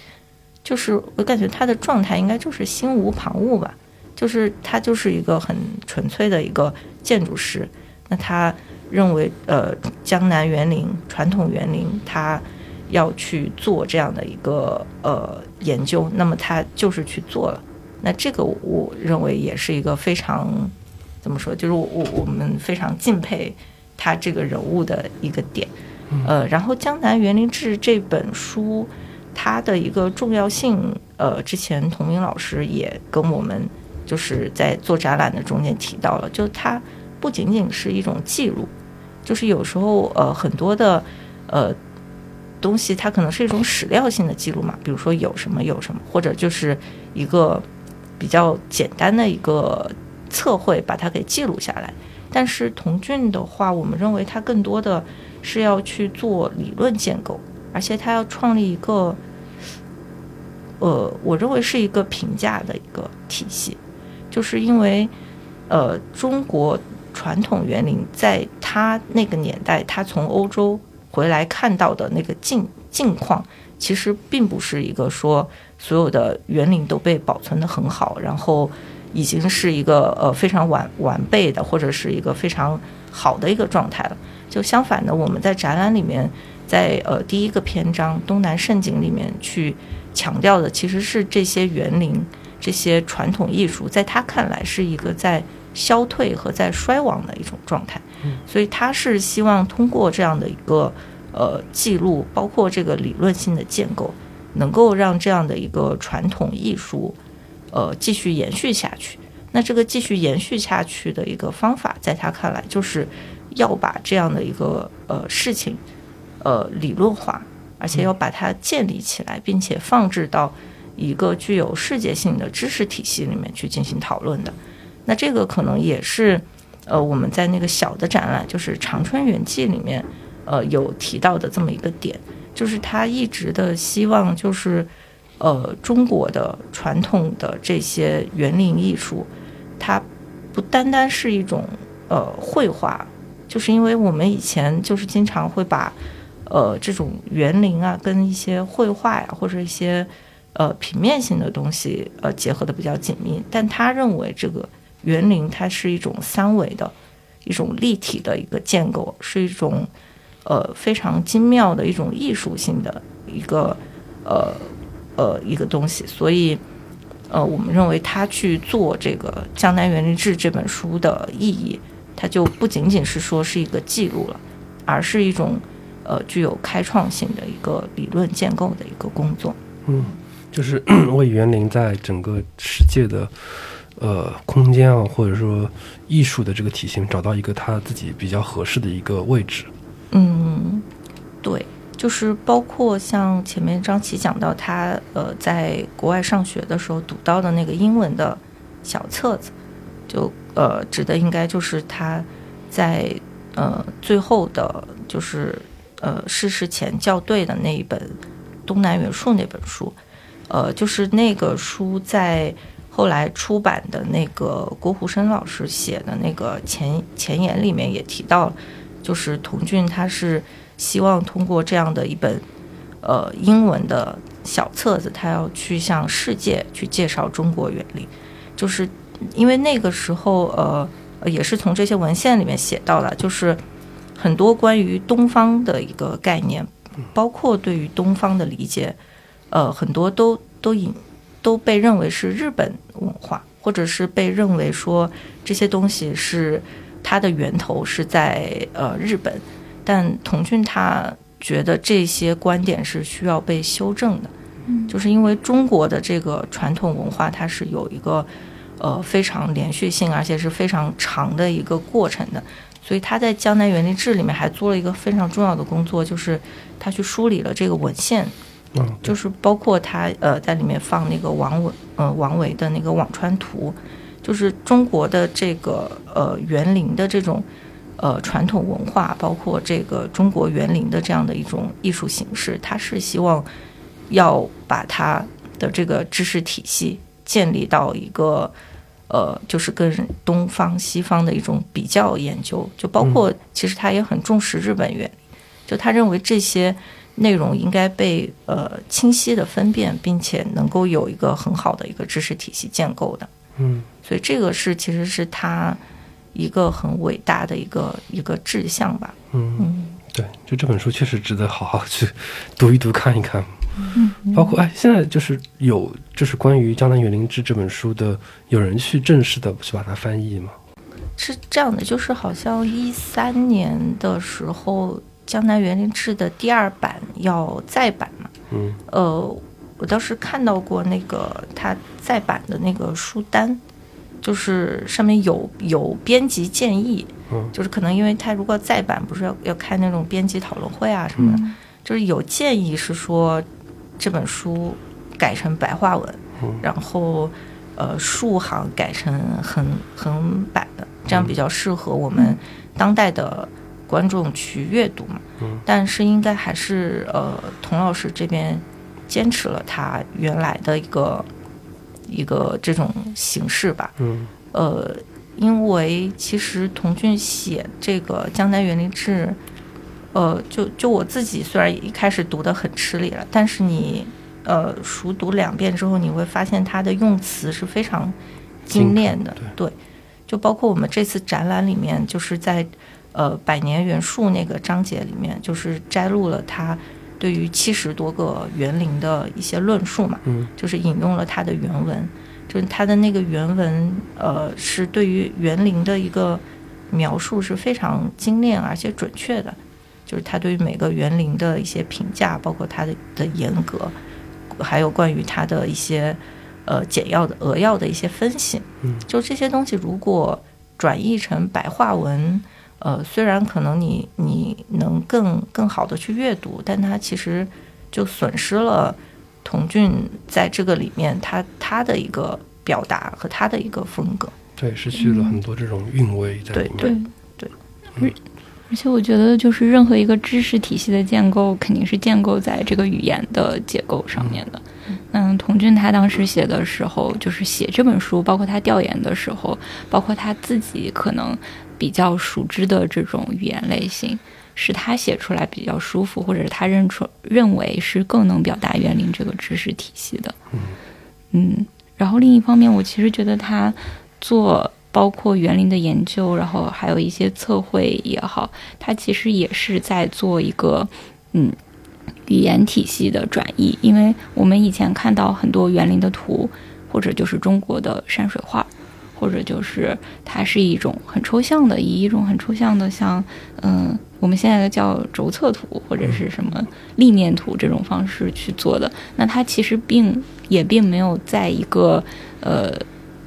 就是我感觉他的状态应该就是心无旁骛吧，就是他就是一个很纯粹的一个建筑师。那他认为，呃，江南园林传统园林，他要去做这样的一个呃研究，那么他就是去做了。那这个我认为也是一个非常怎么说，就是我我们非常敬佩他这个人物的一个点。呃，然后《江南园林志》这本书，它的一个重要性，呃，之前童明老师也跟我们就是在做展览的中间提到了，就它不仅仅是一种记录，就是有时候呃很多的呃东西，它可能是一种史料性的记录嘛，比如说有什么有什么，或者就是一个。比较简单的一个测绘，把它给记录下来。但是童俊的话，我们认为他更多的是要去做理论建构，而且他要创立一个，呃，我认为是一个评价的一个体系。就是因为，呃，中国传统园林在他那个年代，他从欧洲回来看到的那个境境况，其实并不是一个说。所有的园林都被保存的很好，然后已经是一个呃非常完完备的，或者是一个非常好的一个状态了。就相反的，我们在展览里面，在呃第一个篇章东南盛景里面去强调的，其实是这些园林、这些传统艺术，在他看来是一个在消退和在衰亡的一种状态。所以他是希望通过这样的一个呃记录，包括这个理论性的建构。能够让这样的一个传统艺术，呃，继续延续下去。那这个继续延续下去的一个方法，在他看来，就是要把这样的一个呃事情，呃，理论化，而且要把它建立起来，并且放置到一个具有世界性的知识体系里面去进行讨论的。那这个可能也是呃我们在那个小的展览，就是《长春园记》里面，呃，有提到的这么一个点。就是他一直的希望，就是，呃，中国的传统的这些园林艺术，它不单单是一种呃绘画，就是因为我们以前就是经常会把呃这种园林啊跟一些绘画呀或者一些呃平面性的东西呃结合的比较紧密，但他认为这个园林它是一种三维的一种立体的一个建构，是一种。呃，非常精妙的一种艺术性的一个呃呃一个东西，所以呃，我们认为他去做这个《江南园林志》这本书的意义，它就不仅仅是说是一个记录了，而是一种呃具有开创性的一个理论建构的一个工作。嗯，就是 为园林在整个世界的呃空间啊，或者说艺术的这个体系找到一个他自己比较合适的一个位置。嗯，对，就是包括像前面张琪讲到他呃在国外上学的时候读到的那个英文的小册子，就呃指的应该就是他在呃最后的，就是呃逝世前校对的那一本《东南元素》那本书，呃，就是那个书在后来出版的那个郭胡生老师写的那个前前言里面也提到了。就是童俊，他是希望通过这样的一本呃英文的小册子，他要去向世界去介绍中国园林。就是因为那个时候，呃，也是从这些文献里面写到了，就是很多关于东方的一个概念，包括对于东方的理解，呃，很多都都引都被认为是日本文化，或者是被认为说这些东西是。它的源头是在呃日本，但童俊他觉得这些观点是需要被修正的，嗯，就是因为中国的这个传统文化它是有一个呃非常连续性，而且是非常长的一个过程的，所以他在《江南园林志》里面还做了一个非常重要的工作，就是他去梳理了这个文献，嗯，就是包括他呃在里面放那个王维呃王维的那个《辋川图》。就是中国的这个呃园林的这种呃传统文化，包括这个中国园林的这样的一种艺术形式，他是希望要把它的这个知识体系建立到一个呃，就是跟东方西方的一种比较研究，就包括其实他也很重视日本园林，就他认为这些内容应该被呃清晰的分辨，并且能够有一个很好的一个知识体系建构的。嗯，所以这个是其实是他一个很伟大的一个一个志向吧。嗯嗯，对，就这本书确实值得好好去读一读、看一看。嗯，包括哎，现在就是有就是关于《江南园林志》这本书的，有人去正式的去把它翻译吗？是这样的，就是好像一三年的时候，《江南园林志》的第二版要再版嘛。嗯，呃。我当时看到过那个他再版的那个书单，就是上面有有编辑建议，嗯，就是可能因为他如果再版，不是要要开那种编辑讨论会啊什么的，就是有建议是说这本书改成白话文，然后呃竖行改成横横版的，这样比较适合我们当代的观众去阅读嘛。嗯，但是应该还是呃童老师这边。坚持了他原来的一个一个这种形式吧。嗯。呃，因为其实童俊写这个《江南园林志》，呃，就就我自己虽然一开始读的很吃力了，但是你呃熟读两遍之后，你会发现他的用词是非常精炼的。对。就包括我们这次展览里面，就是在呃百年元素那个章节里面，就是摘录了他。对于七十多个园林的一些论述嘛，嗯，就是引用了他的原文，就是他的那个原文，呃，是对于园林的一个描述是非常精炼而且准确的，就是他对于每个园林的一些评价，包括他的的严格，还有关于他的一些呃简要的扼要的一些分析，嗯，就这些东西如果转译成白话文。呃，虽然可能你你能更更好的去阅读，但它其实就损失了童俊在这个里面他他的一个表达和他的一个风格，对，失去了很多这种韵味在里面。对对对，而且我觉得就是任何一个知识体系的建构，肯定是建构在这个语言的结构上面的。嗯，童俊他当时写的时候，就是写这本书，包括他调研的时候，包括他自己可能。比较熟知的这种语言类型，是他写出来比较舒服，或者是他认出认为是更能表达园林这个知识体系的。嗯，然后另一方面，我其实觉得他做包括园林的研究，然后还有一些测绘也好，他其实也是在做一个嗯语言体系的转移，因为我们以前看到很多园林的图，或者就是中国的山水画。或者就是它是一种很抽象的，以一种很抽象的像嗯我们现在的叫轴测图或者是什么立面图这种方式去做的。那它其实并也并没有在一个呃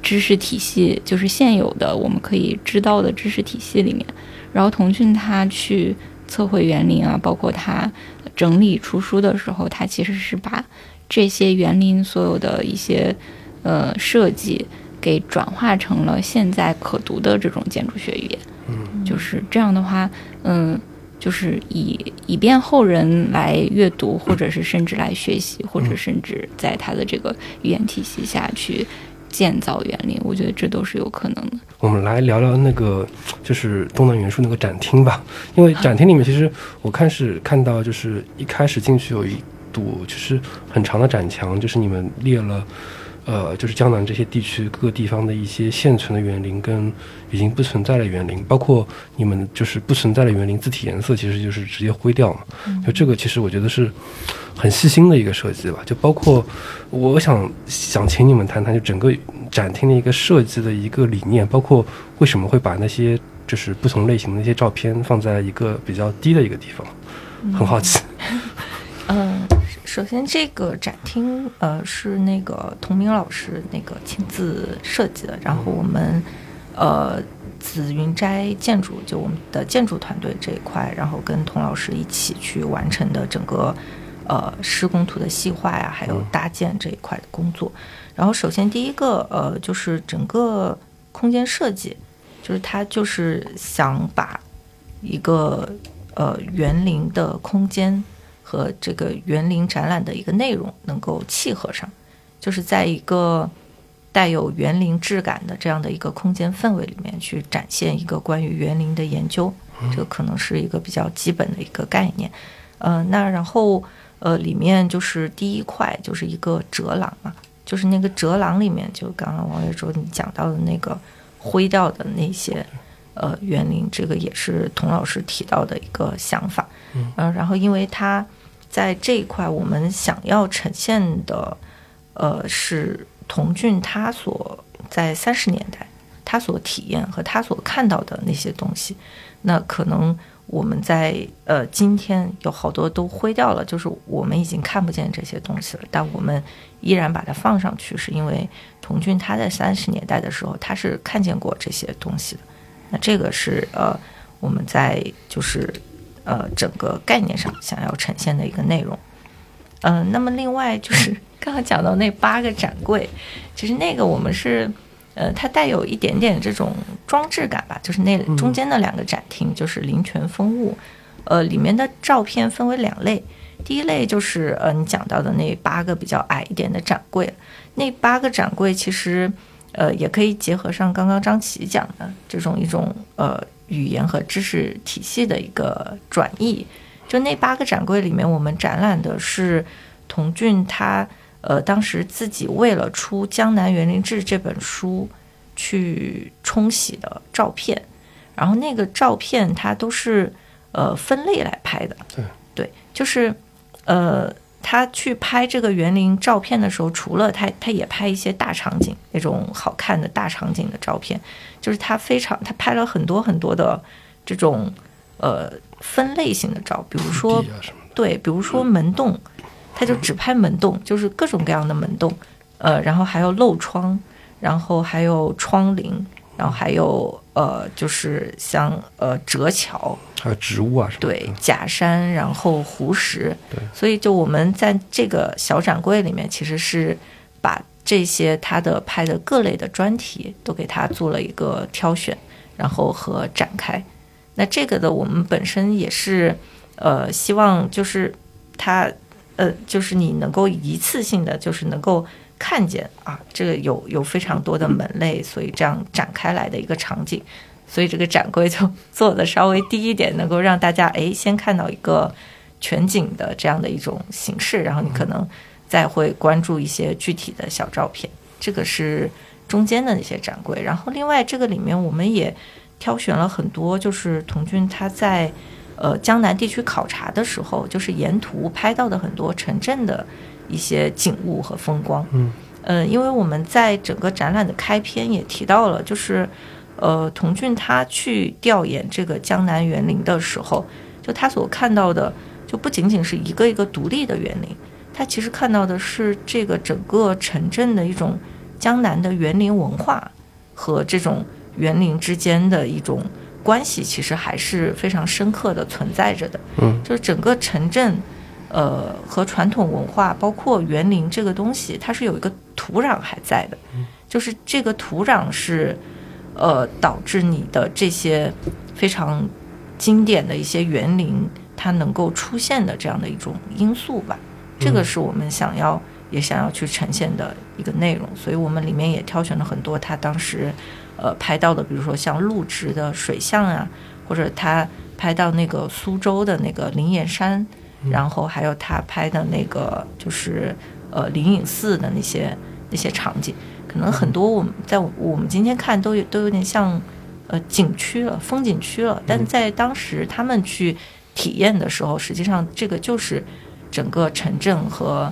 知识体系，就是现有的我们可以知道的知识体系里面。然后童俊他去测绘园林啊，包括他整理出书的时候，他其实是把这些园林所有的一些呃设计给转化成了现在可读的这种建筑学语言。嗯，就是这样的话，嗯，就是以以便后人来阅读，或者是甚至来学习，或者甚至在他的这个语言体系下去建造园林，我觉得这都是有可能的。我们来聊聊那个就是东南元素那个展厅吧，因为展厅里面其实我看是看到就是一开始进去有一堵就是很长的展墙，就是你们列了。呃，就是江南这些地区各个地方的一些现存的园林跟已经不存在的园林，包括你们就是不存在的园林字体颜色，其实就是直接灰掉嘛。就这个，其实我觉得是很细心的一个设计吧。就包括我想想请你们谈谈，就整个展厅的一个设计的一个理念，包括为什么会把那些就是不同类型的一些照片放在一个比较低的一个地方，很好奇。嗯。首先，这个展厅呃是那个童明老师那个亲自设计的，然后我们呃紫云斋建筑就我们的建筑团队这一块，然后跟童老师一起去完成的整个呃施工图的细化呀，还有搭建这一块的工作。然后，首先第一个呃就是整个空间设计，就是他就是想把一个呃园林的空间。和这个园林展览的一个内容能够契合上，就是在一个带有园林质感的这样的一个空间氛围里面去展现一个关于园林的研究，这个可能是一个比较基本的一个概念。呃，那然后呃，里面就是第一块就是一个折廊嘛，就是那个折廊里面，就刚刚王月洲你讲到的那个灰调的那些呃园林，这个也是童老师提到的一个想法。嗯，然后因为它。在这一块，我们想要呈现的，呃，是童俊他所在三十年代他所体验和他所看到的那些东西。那可能我们在呃今天有好多都灰掉了，就是我们已经看不见这些东西了。但我们依然把它放上去，是因为童俊他在三十年代的时候他是看见过这些东西的。那这个是呃我们在就是。呃，整个概念上想要呈现的一个内容，嗯，那么另外就是 刚刚讲到那八个展柜，其实那个我们是，呃，它带有一点点这种装置感吧，就是那中间的两个展厅，就是林泉风物，呃，里面的照片分为两类，第一类就是呃你讲到的那八个比较矮一点的展柜，那八个展柜其实呃也可以结合上刚刚张琪讲的这种一种呃。语言和知识体系的一个转译，就那八个展柜里面，我们展览的是童俊他呃当时自己为了出《江南园林志》这本书去冲洗的照片，然后那个照片他都是呃分类来拍的，对对，就是呃。他去拍这个园林照片的时候，除了他，他也拍一些大场景那种好看的大场景的照片。就是他非常，他拍了很多很多的这种呃分类型的照，比如说对，比如说门洞，他就只拍门洞，就是各种各样的门洞，呃，然后还有漏窗，然后还有窗棂。然后还有呃，就是像呃折桥，还有植物啊什么对假山，然后湖石，对，所以就我们在这个小展柜里面，其实是把这些他的拍的各类的专题都给他做了一个挑选，然后和展开。那这个的我们本身也是呃希望就是他呃就是你能够一次性的就是能够。看见啊，这个有有非常多的门类，所以这样展开来的一个场景，所以这个展柜就做的稍微低一点，能够让大家哎先看到一个全景的这样的一种形式，然后你可能再会关注一些具体的小照片。这个是中间的那些展柜，然后另外这个里面我们也挑选了很多，就是童俊他在呃江南地区考察的时候，就是沿途拍到的很多城镇的。一些景物和风光，嗯，呃，因为我们在整个展览的开篇也提到了，就是呃，童俊他去调研这个江南园林的时候，就他所看到的就不仅仅是一个一个独立的园林，他其实看到的是这个整个城镇的一种江南的园林文化和这种园林之间的一种关系，其实还是非常深刻的存在着的。嗯，就是整个城镇。呃，和传统文化，包括园林这个东西，它是有一个土壤还在的，就是这个土壤是，呃，导致你的这些非常经典的一些园林它能够出现的这样的一种因素吧。这个是我们想要也想要去呈现的一个内容，所以我们里面也挑选了很多他当时呃拍到的，比如说像陆植的水巷啊，或者他拍到那个苏州的那个灵岩山。然后还有他拍的那个，就是呃灵隐寺的那些那些场景，可能很多我们在我们今天看都有都有点像呃景区了，风景区了。但在当时他们去体验的时候，实际上这个就是整个城镇和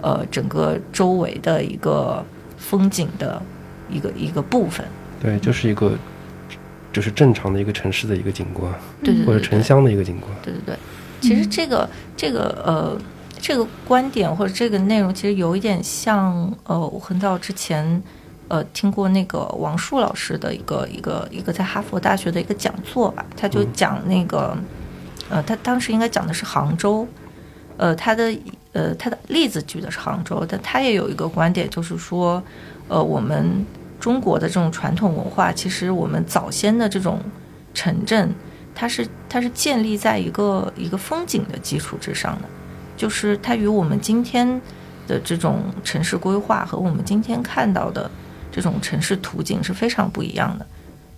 呃整个周围的一个风景的一个一个部分。对，就是一个就是正常的一个城市的一个景观，对对，或者城乡的一个景观。对对对。其实这个这个呃这个观点或者这个内容，其实有一点像呃我很早之前呃听过那个王树老师的一个一个一个在哈佛大学的一个讲座吧，他就讲那个呃他当时应该讲的是杭州，呃他的呃他的例子举的是杭州，但他也有一个观点，就是说呃我们中国的这种传统文化，其实我们早先的这种城镇。它是它是建立在一个一个风景的基础之上的，就是它与我们今天的这种城市规划和我们今天看到的这种城市图景是非常不一样的。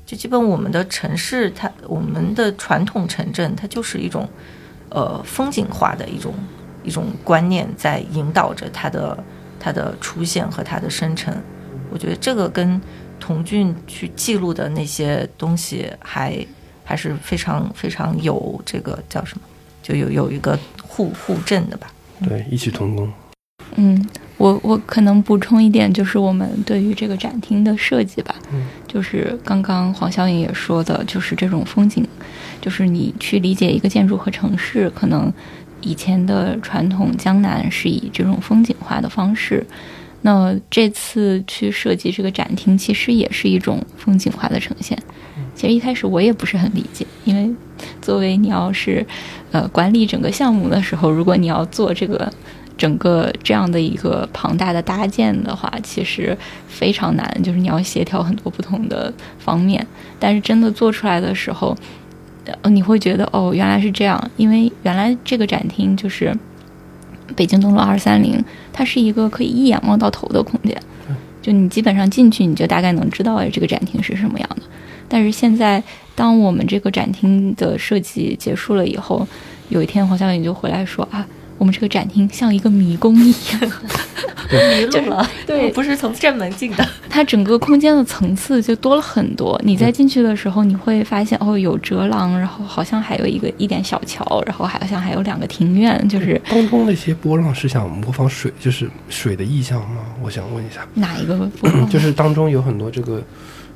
就基本我们的城市，它我们的传统城镇，它就是一种呃风景化的一种一种观念在引导着它的它的出现和它的生成。我觉得这个跟童俊去记录的那些东西还。还是非常非常有这个叫什么，就有有一个互互证的吧？对，异曲同工。嗯，我我可能补充一点，就是我们对于这个展厅的设计吧，就是刚刚黄小颖也说的，就是这种风景，就是你去理解一个建筑和城市，可能以前的传统江南是以这种风景化的方式，那这次去设计这个展厅，其实也是一种风景化的呈现。其实一开始我也不是很理解，因为作为你要是呃管理整个项目的时候，如果你要做这个整个这样的一个庞大的搭建的话，其实非常难，就是你要协调很多不同的方面。但是真的做出来的时候，呃，你会觉得哦，原来是这样，因为原来这个展厅就是北京东路二三零，它是一个可以一眼望到头的空间，就你基本上进去，你就大概能知道哎，这个展厅是什么样的。但是现在，当我们这个展厅的设计结束了以后，有一天黄小颖就回来说啊，我们这个展厅像一个迷宫一样，迷路了。对，不是从正门进的。它整个空间的层次就多了很多。你在进去的时候，你会发现哦，有折廊，然后好像还有一个一点小桥，然后好像还有两个庭院。就是当中那些波浪是想模仿水，就是水的意象吗？我想问一下，哪一个波浪？就是当中有很多这个。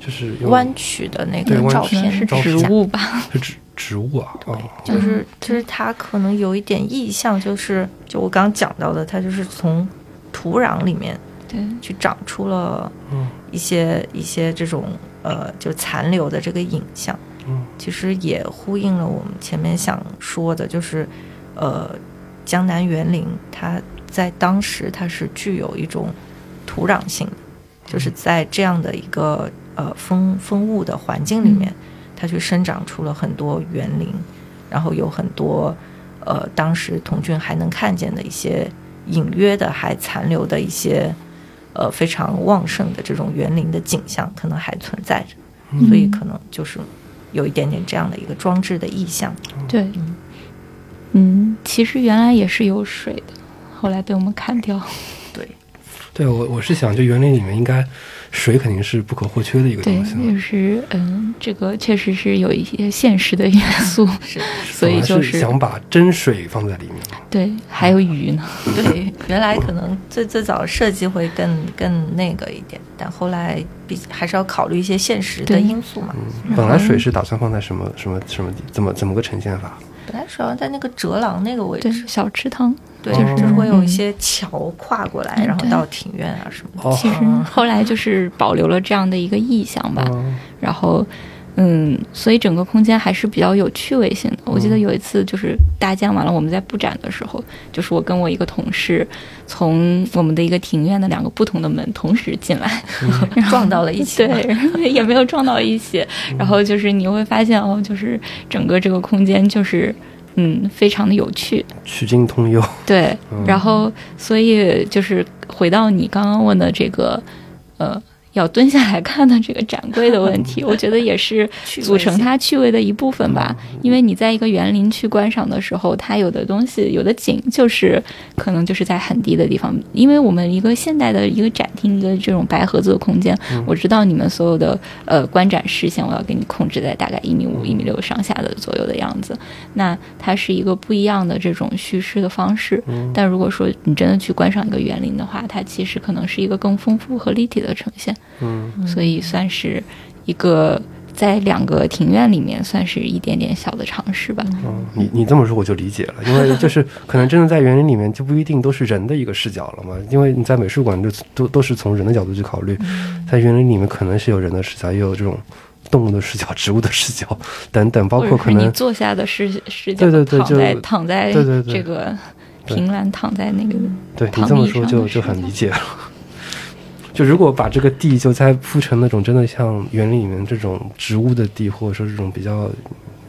就是弯曲的那个照片是植物吧？是植植物啊，对，就是就是它可能有一点意象，就是就我刚刚讲到的，它就是从土壤里面对。去长出了一些一些这种呃就残留的这个影像，嗯，其实也呼应了我们前面想说的，就是呃江南园林它在当时它是具有一种土壤性的，就是在这样的一个。呃，风风物的环境里面，它去生长出了很多园林，然后有很多呃，当时童俊还能看见的一些隐约的还残留的一些呃非常旺盛的这种园林的景象，可能还存在着，所以可能就是有一点点这样的一个装置的意象。对，嗯，其实原来也是有水的，后来被我们砍掉。对，对我我是想，就园林里面应该。水肯定是不可或缺的一个，东西了。就是嗯，这个确实是有一些现实的元素，是，所以就是想把真水放在里面。对，还有鱼呢。对，原来可能最最早设计会更更那个一点，但后来比还是要考虑一些现实的因素嘛。嗯，本来水是打算放在什么什么什么，怎么怎么个呈现法？本来是要在那个折廊那个位对置，，小池塘。对，就是就是会有一嗯些桥跨过来，嗯然后到庭院啊什么的。哦其实后来就是保留了这样的一个意象吧。嗯然后，嗯，所以整个空间还是比较有趣味性的。我记得有一次就是搭建完了，我们在布展的时候，就是我跟我一个同事从我们的一个庭院的两个不同的门同时进来，然撞到了一起对，也没有撞到一起。然后就是你会发现哦，就是整个这个空间就是。嗯，非常的有趣，曲径通幽。对，嗯然后所以就是回到你刚刚问的这个，呃，要蹲下来看的这个展柜的问题，我觉得也是组成它趣味的一部分吧。因为你在一个园林去观赏的时候，它有的东西，有的景就是可能就是在很低的地方。因为我们一个现代的一个展厅，一个这种白盒子的空间，我知道你们所有的呃观展视线，我要给你控制在大概一米五、一米六上下的左右的样子。那它是一个不一样的这种叙事的方式。但如果说你真的去观赏一个园林的话，它其实可能是一个更丰富和立体的呈现。嗯，所以算是一个在两个庭院里面算是一点点小的尝试吧。嗯，你你这么说我就理解了，因为 就是可能真的在园林里面就不一定都是人的一个视角了嘛，因为你在美术馆就都都是从人的角度去考虑，在园林里面可能是有人的视角，也有这种动物的视角、植物的视角等等，包括可能你坐下的视视角，对对对躺在躺在对对对这个对平栏，躺在那个对你这么说就就很理解了。就如果把这个地就再铺成那种真的像园林里面这种植物的地，或者说这种比较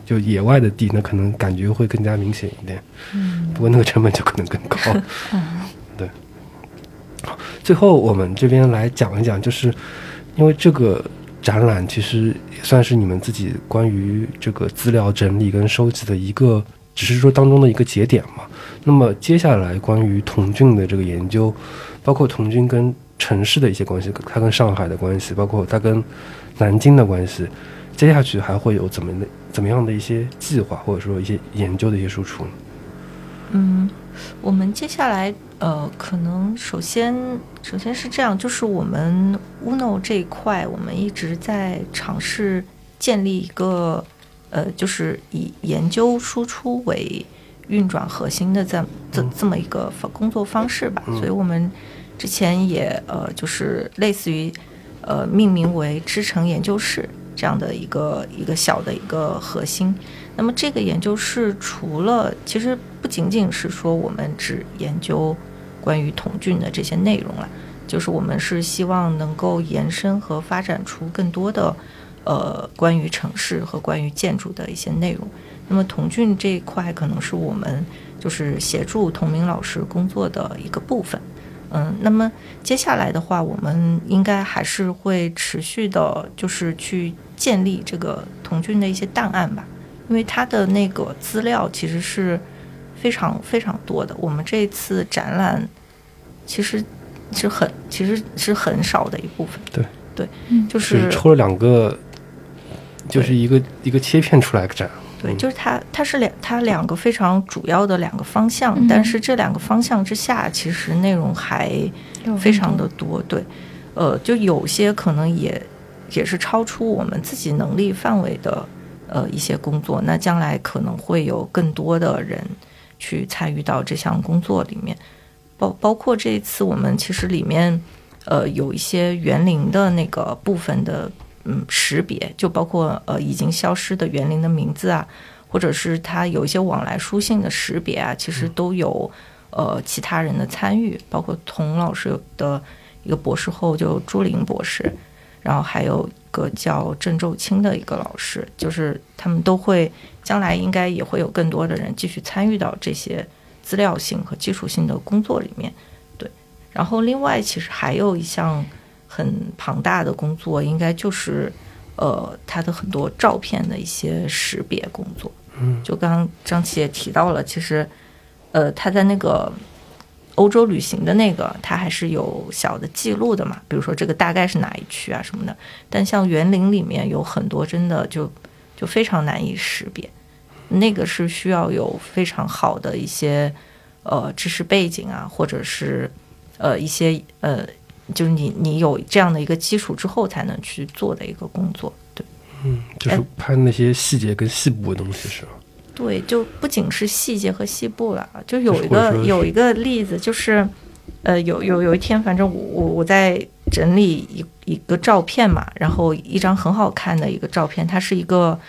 就野外的地，那可能感觉会更加明显一点。嗯不过那个成本就可能更高。嗯对。好最后我们这边来讲一讲，就是因为这个展览其实也算是你们自己关于这个资料整理跟收集的一个，只是说当中的一个节点嘛。那么接下来关于童俊的这个研究，包括童俊跟城市的一些关系，它跟上海的关系，包括它跟南京的关系，接下去还会有怎么的怎么样的一些计划，或者说一些研究的一些输出呢？嗯，我们接下来呃，可能首先首先是这样，就是我们 Uno 这一块，我们一直在尝试建立一个呃，就是以研究输出为运转核心的这这嗯这么一个方工作方式吧。嗯所以我们之前也呃，就是类似于呃命名为知城研究室这样的一个一个小的一个核心。那么这个研究室除了其实不仅仅是说我们只研究关于童俊的这些内容了，就是我们是希望能够延伸和发展出更多的呃关于城市和关于建筑的一些内容。那么童俊这一块可能是我们就是协助童明老师工作的一个部分。嗯，那么接下来的话，我们应该还是会持续的，就是去建立这个童军的一些档案吧。因为他的那个资料其实是非常非常多的。我们这次展览其实是很其实是很少的一部分。对对，嗯就是抽了两个，就是一个一个切片出来展。对，嗯。就是它它是两它两个非常主要的两个方向，嗯。但是这两个方向之下，其实内容还非常的多。对，呃，就有些可能也也是超出我们自己能力范围的呃一些工作，那将来可能会有更多的人去参与到这项工作里面，包包括这一次我们其实里面呃有一些园林的那个部分的嗯识别，就包括呃已经消失的园林的名字啊，或者是它有一些往来书信的识别啊，其实都有呃其他人的参与，包括童老师的一个博士后就朱林博士，然后还有一个叫郑昼清的一个老师，就是他们都会将来应该也会有更多的人继续参与到这些资料性和技术性的工作里面。对，然后另外其实还有一项很庞大的工作，应该就是呃他的很多照片的一些识别工作。嗯，就刚刚张琪也提到了，其实呃他在那个欧洲旅行的那个，它还是有小的记录的嘛，比如说这个大概是哪一区啊什么的。但像园林里面有很多真的就就非常难以识别，那个是需要有非常好的一些呃知识背景啊，或者是呃一些呃，就是你你有这样的一个基础之后才能去做的一个工作。对，嗯，就是拍那些细节跟细部的东西是吧？对，就不仅是细节和细部了，就有一个有一个例子，就是呃，有有有一天，反正我我我在整理一一个照片嘛，然后一张很好看的一个照片，它是一个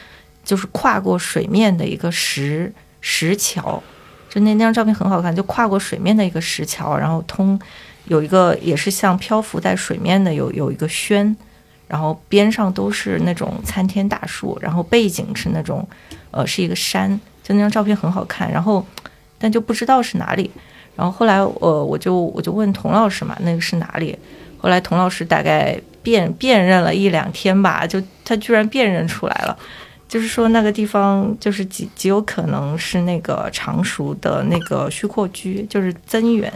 就是跨过水面的一个石石桥，就那那张照片很好看，就跨过水面的一个石桥，然后通有一个也是像漂浮在水面的有有一个轩，然后边上都是那种参天大树，然后背景是那种。呃，是一个山，就那张照片很好看，然后，但就不知道是哪里。然后后来，呃，我就我就问童老师嘛，那个是哪里？后来童老师大概辨辨认了一两天吧，就他居然辨认出来了，就是说那个地方就是极极有可能是那个常熟的那个虚阔居，就是增援。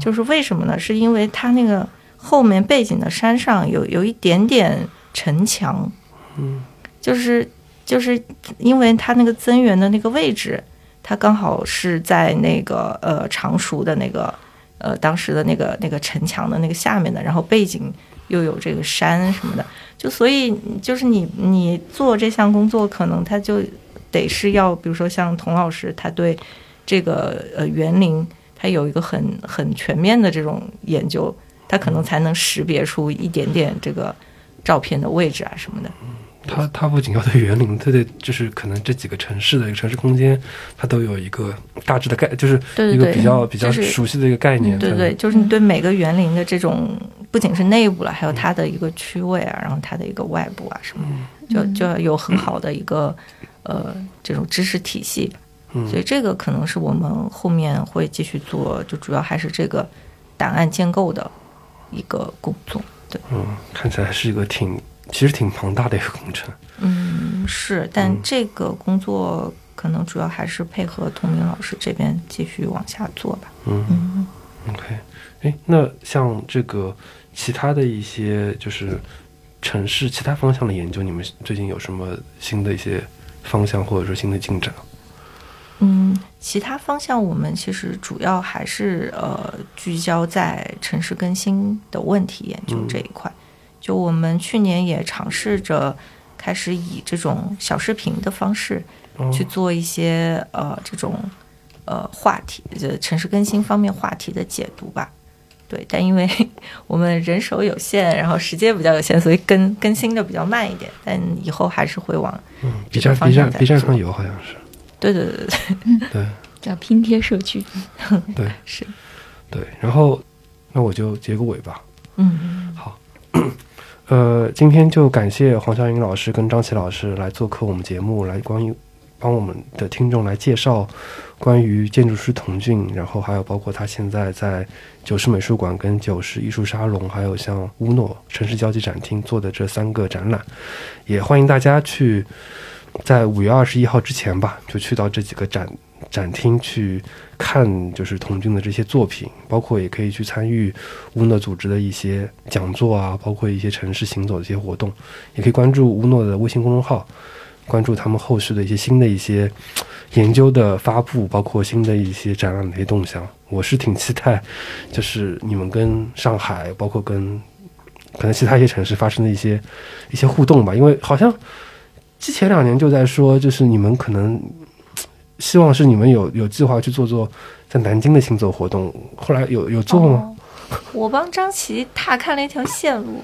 就是为什么呢？是因为它那个后面背景的山上有有一点点城墙，嗯，就是。就是因为它那个增援的那个位置，它刚好是在那个呃常熟的那个呃当时的那个那个城墙的那个下面的，然后背景又有这个山什么的，就所以就是你你做这项工作，可能他就得是要，比如说像童老师，他对这个呃园林，他有一个很很全面的这种研究，他可能才能识别出一点点这个照片的位置啊什么的。它它不仅要对园林，它对就是可能这几个城市的一个城市空间，它都有一个大致的概，就是一个比较比较熟悉的一个概念。对对，就是你对每个园林的这种，不仅是内部了，还有它的一个区位啊，然后它的一个外部啊什么，就就要有很好的一个呃这种知识体系。所以这个可能是我们后面会继续做，就主要还是这个档案建构的一个工作。对，嗯，看起来是一个挺。其实挺庞大的一个工程，嗯，是，但这个工作可能主要还是配合童明老师这边继续往下做吧。嗯，OK，哎，那像这个其他的一些就是城市其他方向的研究，你们最近有什么新的一些方向或者说新的进展？嗯，其他方向我们其实主要还是呃聚焦在城市更新的问题研究这一块。就我们去年也尝试着开始以这种小视频的方式去做一些呃这种呃话题，就城市更新方面话题的解读吧。对，但因为 我们人手有限，然后时间比较有限，所以更更新的比较慢一点。但以后还是会往嗯 B 站 B 站 B 站上有好像是。对对对对对。叫拼贴社区。对，是。对，然后那我就结个尾吧。嗯，好。呃，今天就感谢黄晓英老师跟张琪老师来做客我们节目，来关于帮我们的听众来介绍关于建筑师童俊，然后还有包括他现在在九市美术馆跟九市艺术沙龙，还有像乌诺城市交际展厅做的这三个展览，也欢迎大家去在五月二十一号之前吧，就去到这几个展。展厅去看，就是童军的这些作品，包括也可以去参与乌诺组织的一些讲座啊，包括一些城市行走的一些活动，也可以关注乌诺的微信公众号，关注他们后续的一些新的一些研究的发布，包括新的一些展览的一些动向。我是挺期待，就是你们跟上海，包括跟可能其他一些城市发生的一些一些互动吧，因为好像之前两年就在说，就是你们可能。希望是你们有有计划去做做在南京的行走活动，后来有有做吗？我帮张琪踏看了一条线路，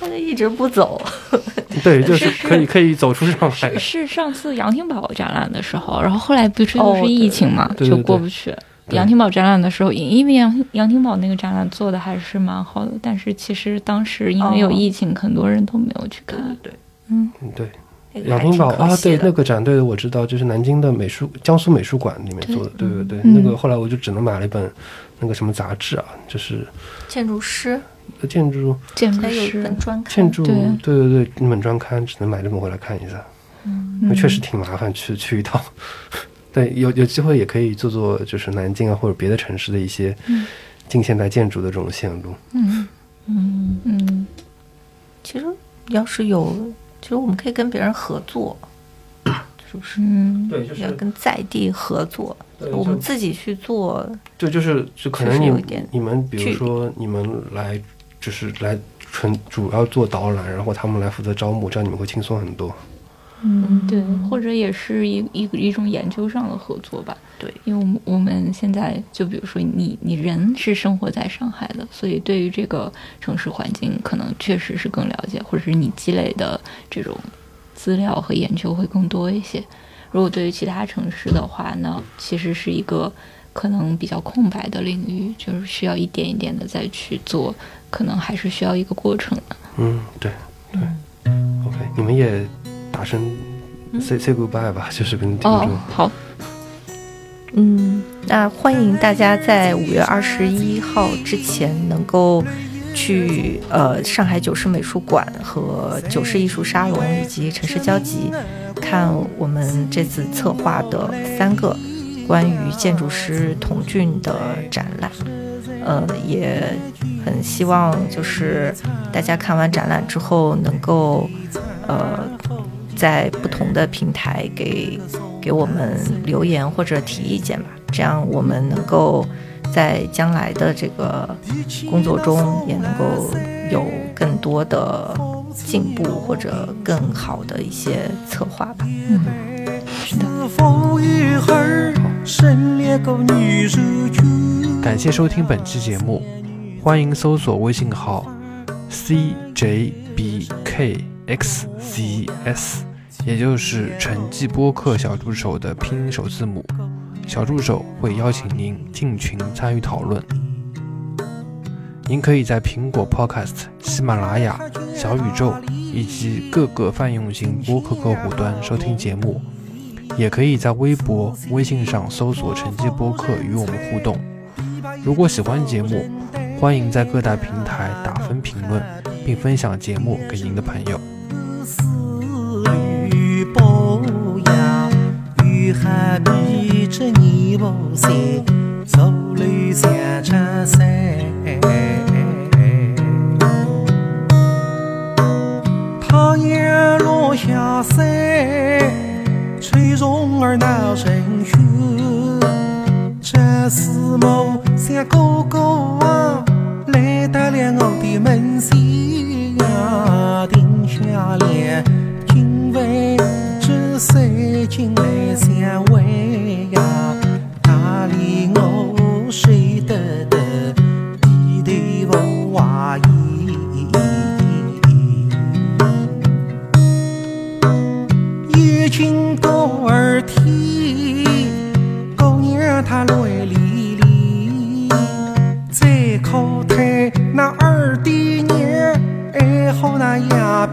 他就一直不走。对，就是可以可以走出上海。是上次杨廷宝展览的时候，然后后来不是又是疫情嘛，就过不去。杨廷宝展览的时候，因为杨杨廷宝那个展览做的还是蛮好的，但是其实当时因为有疫情，很多人都没有去看。对，嗯，对。杨廷宝啊，对那个展，对我知道，就是南京的美术江苏美术馆里面做的，对对对，那个后来我就只能买了一本那个什么杂志啊，就是建筑师，建筑建筑师专刊，建筑对对对，那本专刊只能买这本回来看一下，嗯，确实挺麻烦，去去一趟，对，有有机会也可以做做，就是南京啊或者别的城市的一些近现代建筑的这种线路。嗯嗯，嗯其实要是有，其实我们可以跟别人合作，是不是？嗯对，就是要跟在地合作，我们自己去做，对就是就可能有一点你们比如说你们来就是来纯主要做导览，然后他们来负责招募，这样你们会轻松很多。嗯，对，或者也是一一一种研究上的合作吧。对，因为我们我们现在就比如说你你人是生活在上海的，所以对于这个城市环境可能确实是更了解，或者是你积累的这种资料和研究会更多一些。如果对于其他城市的话呢，其实是一个可能比较空白的领域，就是需要一点一点的再去做，可能还是需要一个过程的。嗯，对对。OK，你们也打声 say say goodbye 吧，就是跟听众。哦，好，嗯，那欢迎大家在五月二十一号之前能够去呃上海九世美术馆和九世艺术沙龙以及城市交集看我们这次策划的三个关于建筑师童俊的展览。呃，也很希望就是大家看完展览之后能够呃在不同的平台给给我们留言或者提意见吧，这样我们能够在将来的这个工作中也能够有更多的进步或者更好的一些策划吧。是否有儿生了个女手绢？感谢收听本期节目，欢迎搜索微信号 xcs，也就是成绩播客小助手的拼音首字母。小助手会邀请您进群参与讨论。您可以在苹果 Podcast、喜马拉雅、小宇宙以及各个泛用型播客客户端收听节目，也可以在微博、微信上搜索“成绩播客”与我们互动。如果喜欢节目，欢迎在各大平台打分评论，并分享节目给您的朋友。丝缕宝呀，与海比着泥巴山，走路像茶山。太阳落下山，吹虫儿闹成群。这时某小哥哥啊，来到了我的门前呀，停下了三进来相会呀，哪里我睡得的低头不怀疑。眼睛高儿天，姑娘她来离离，在靠台那二爹娘爱好那呀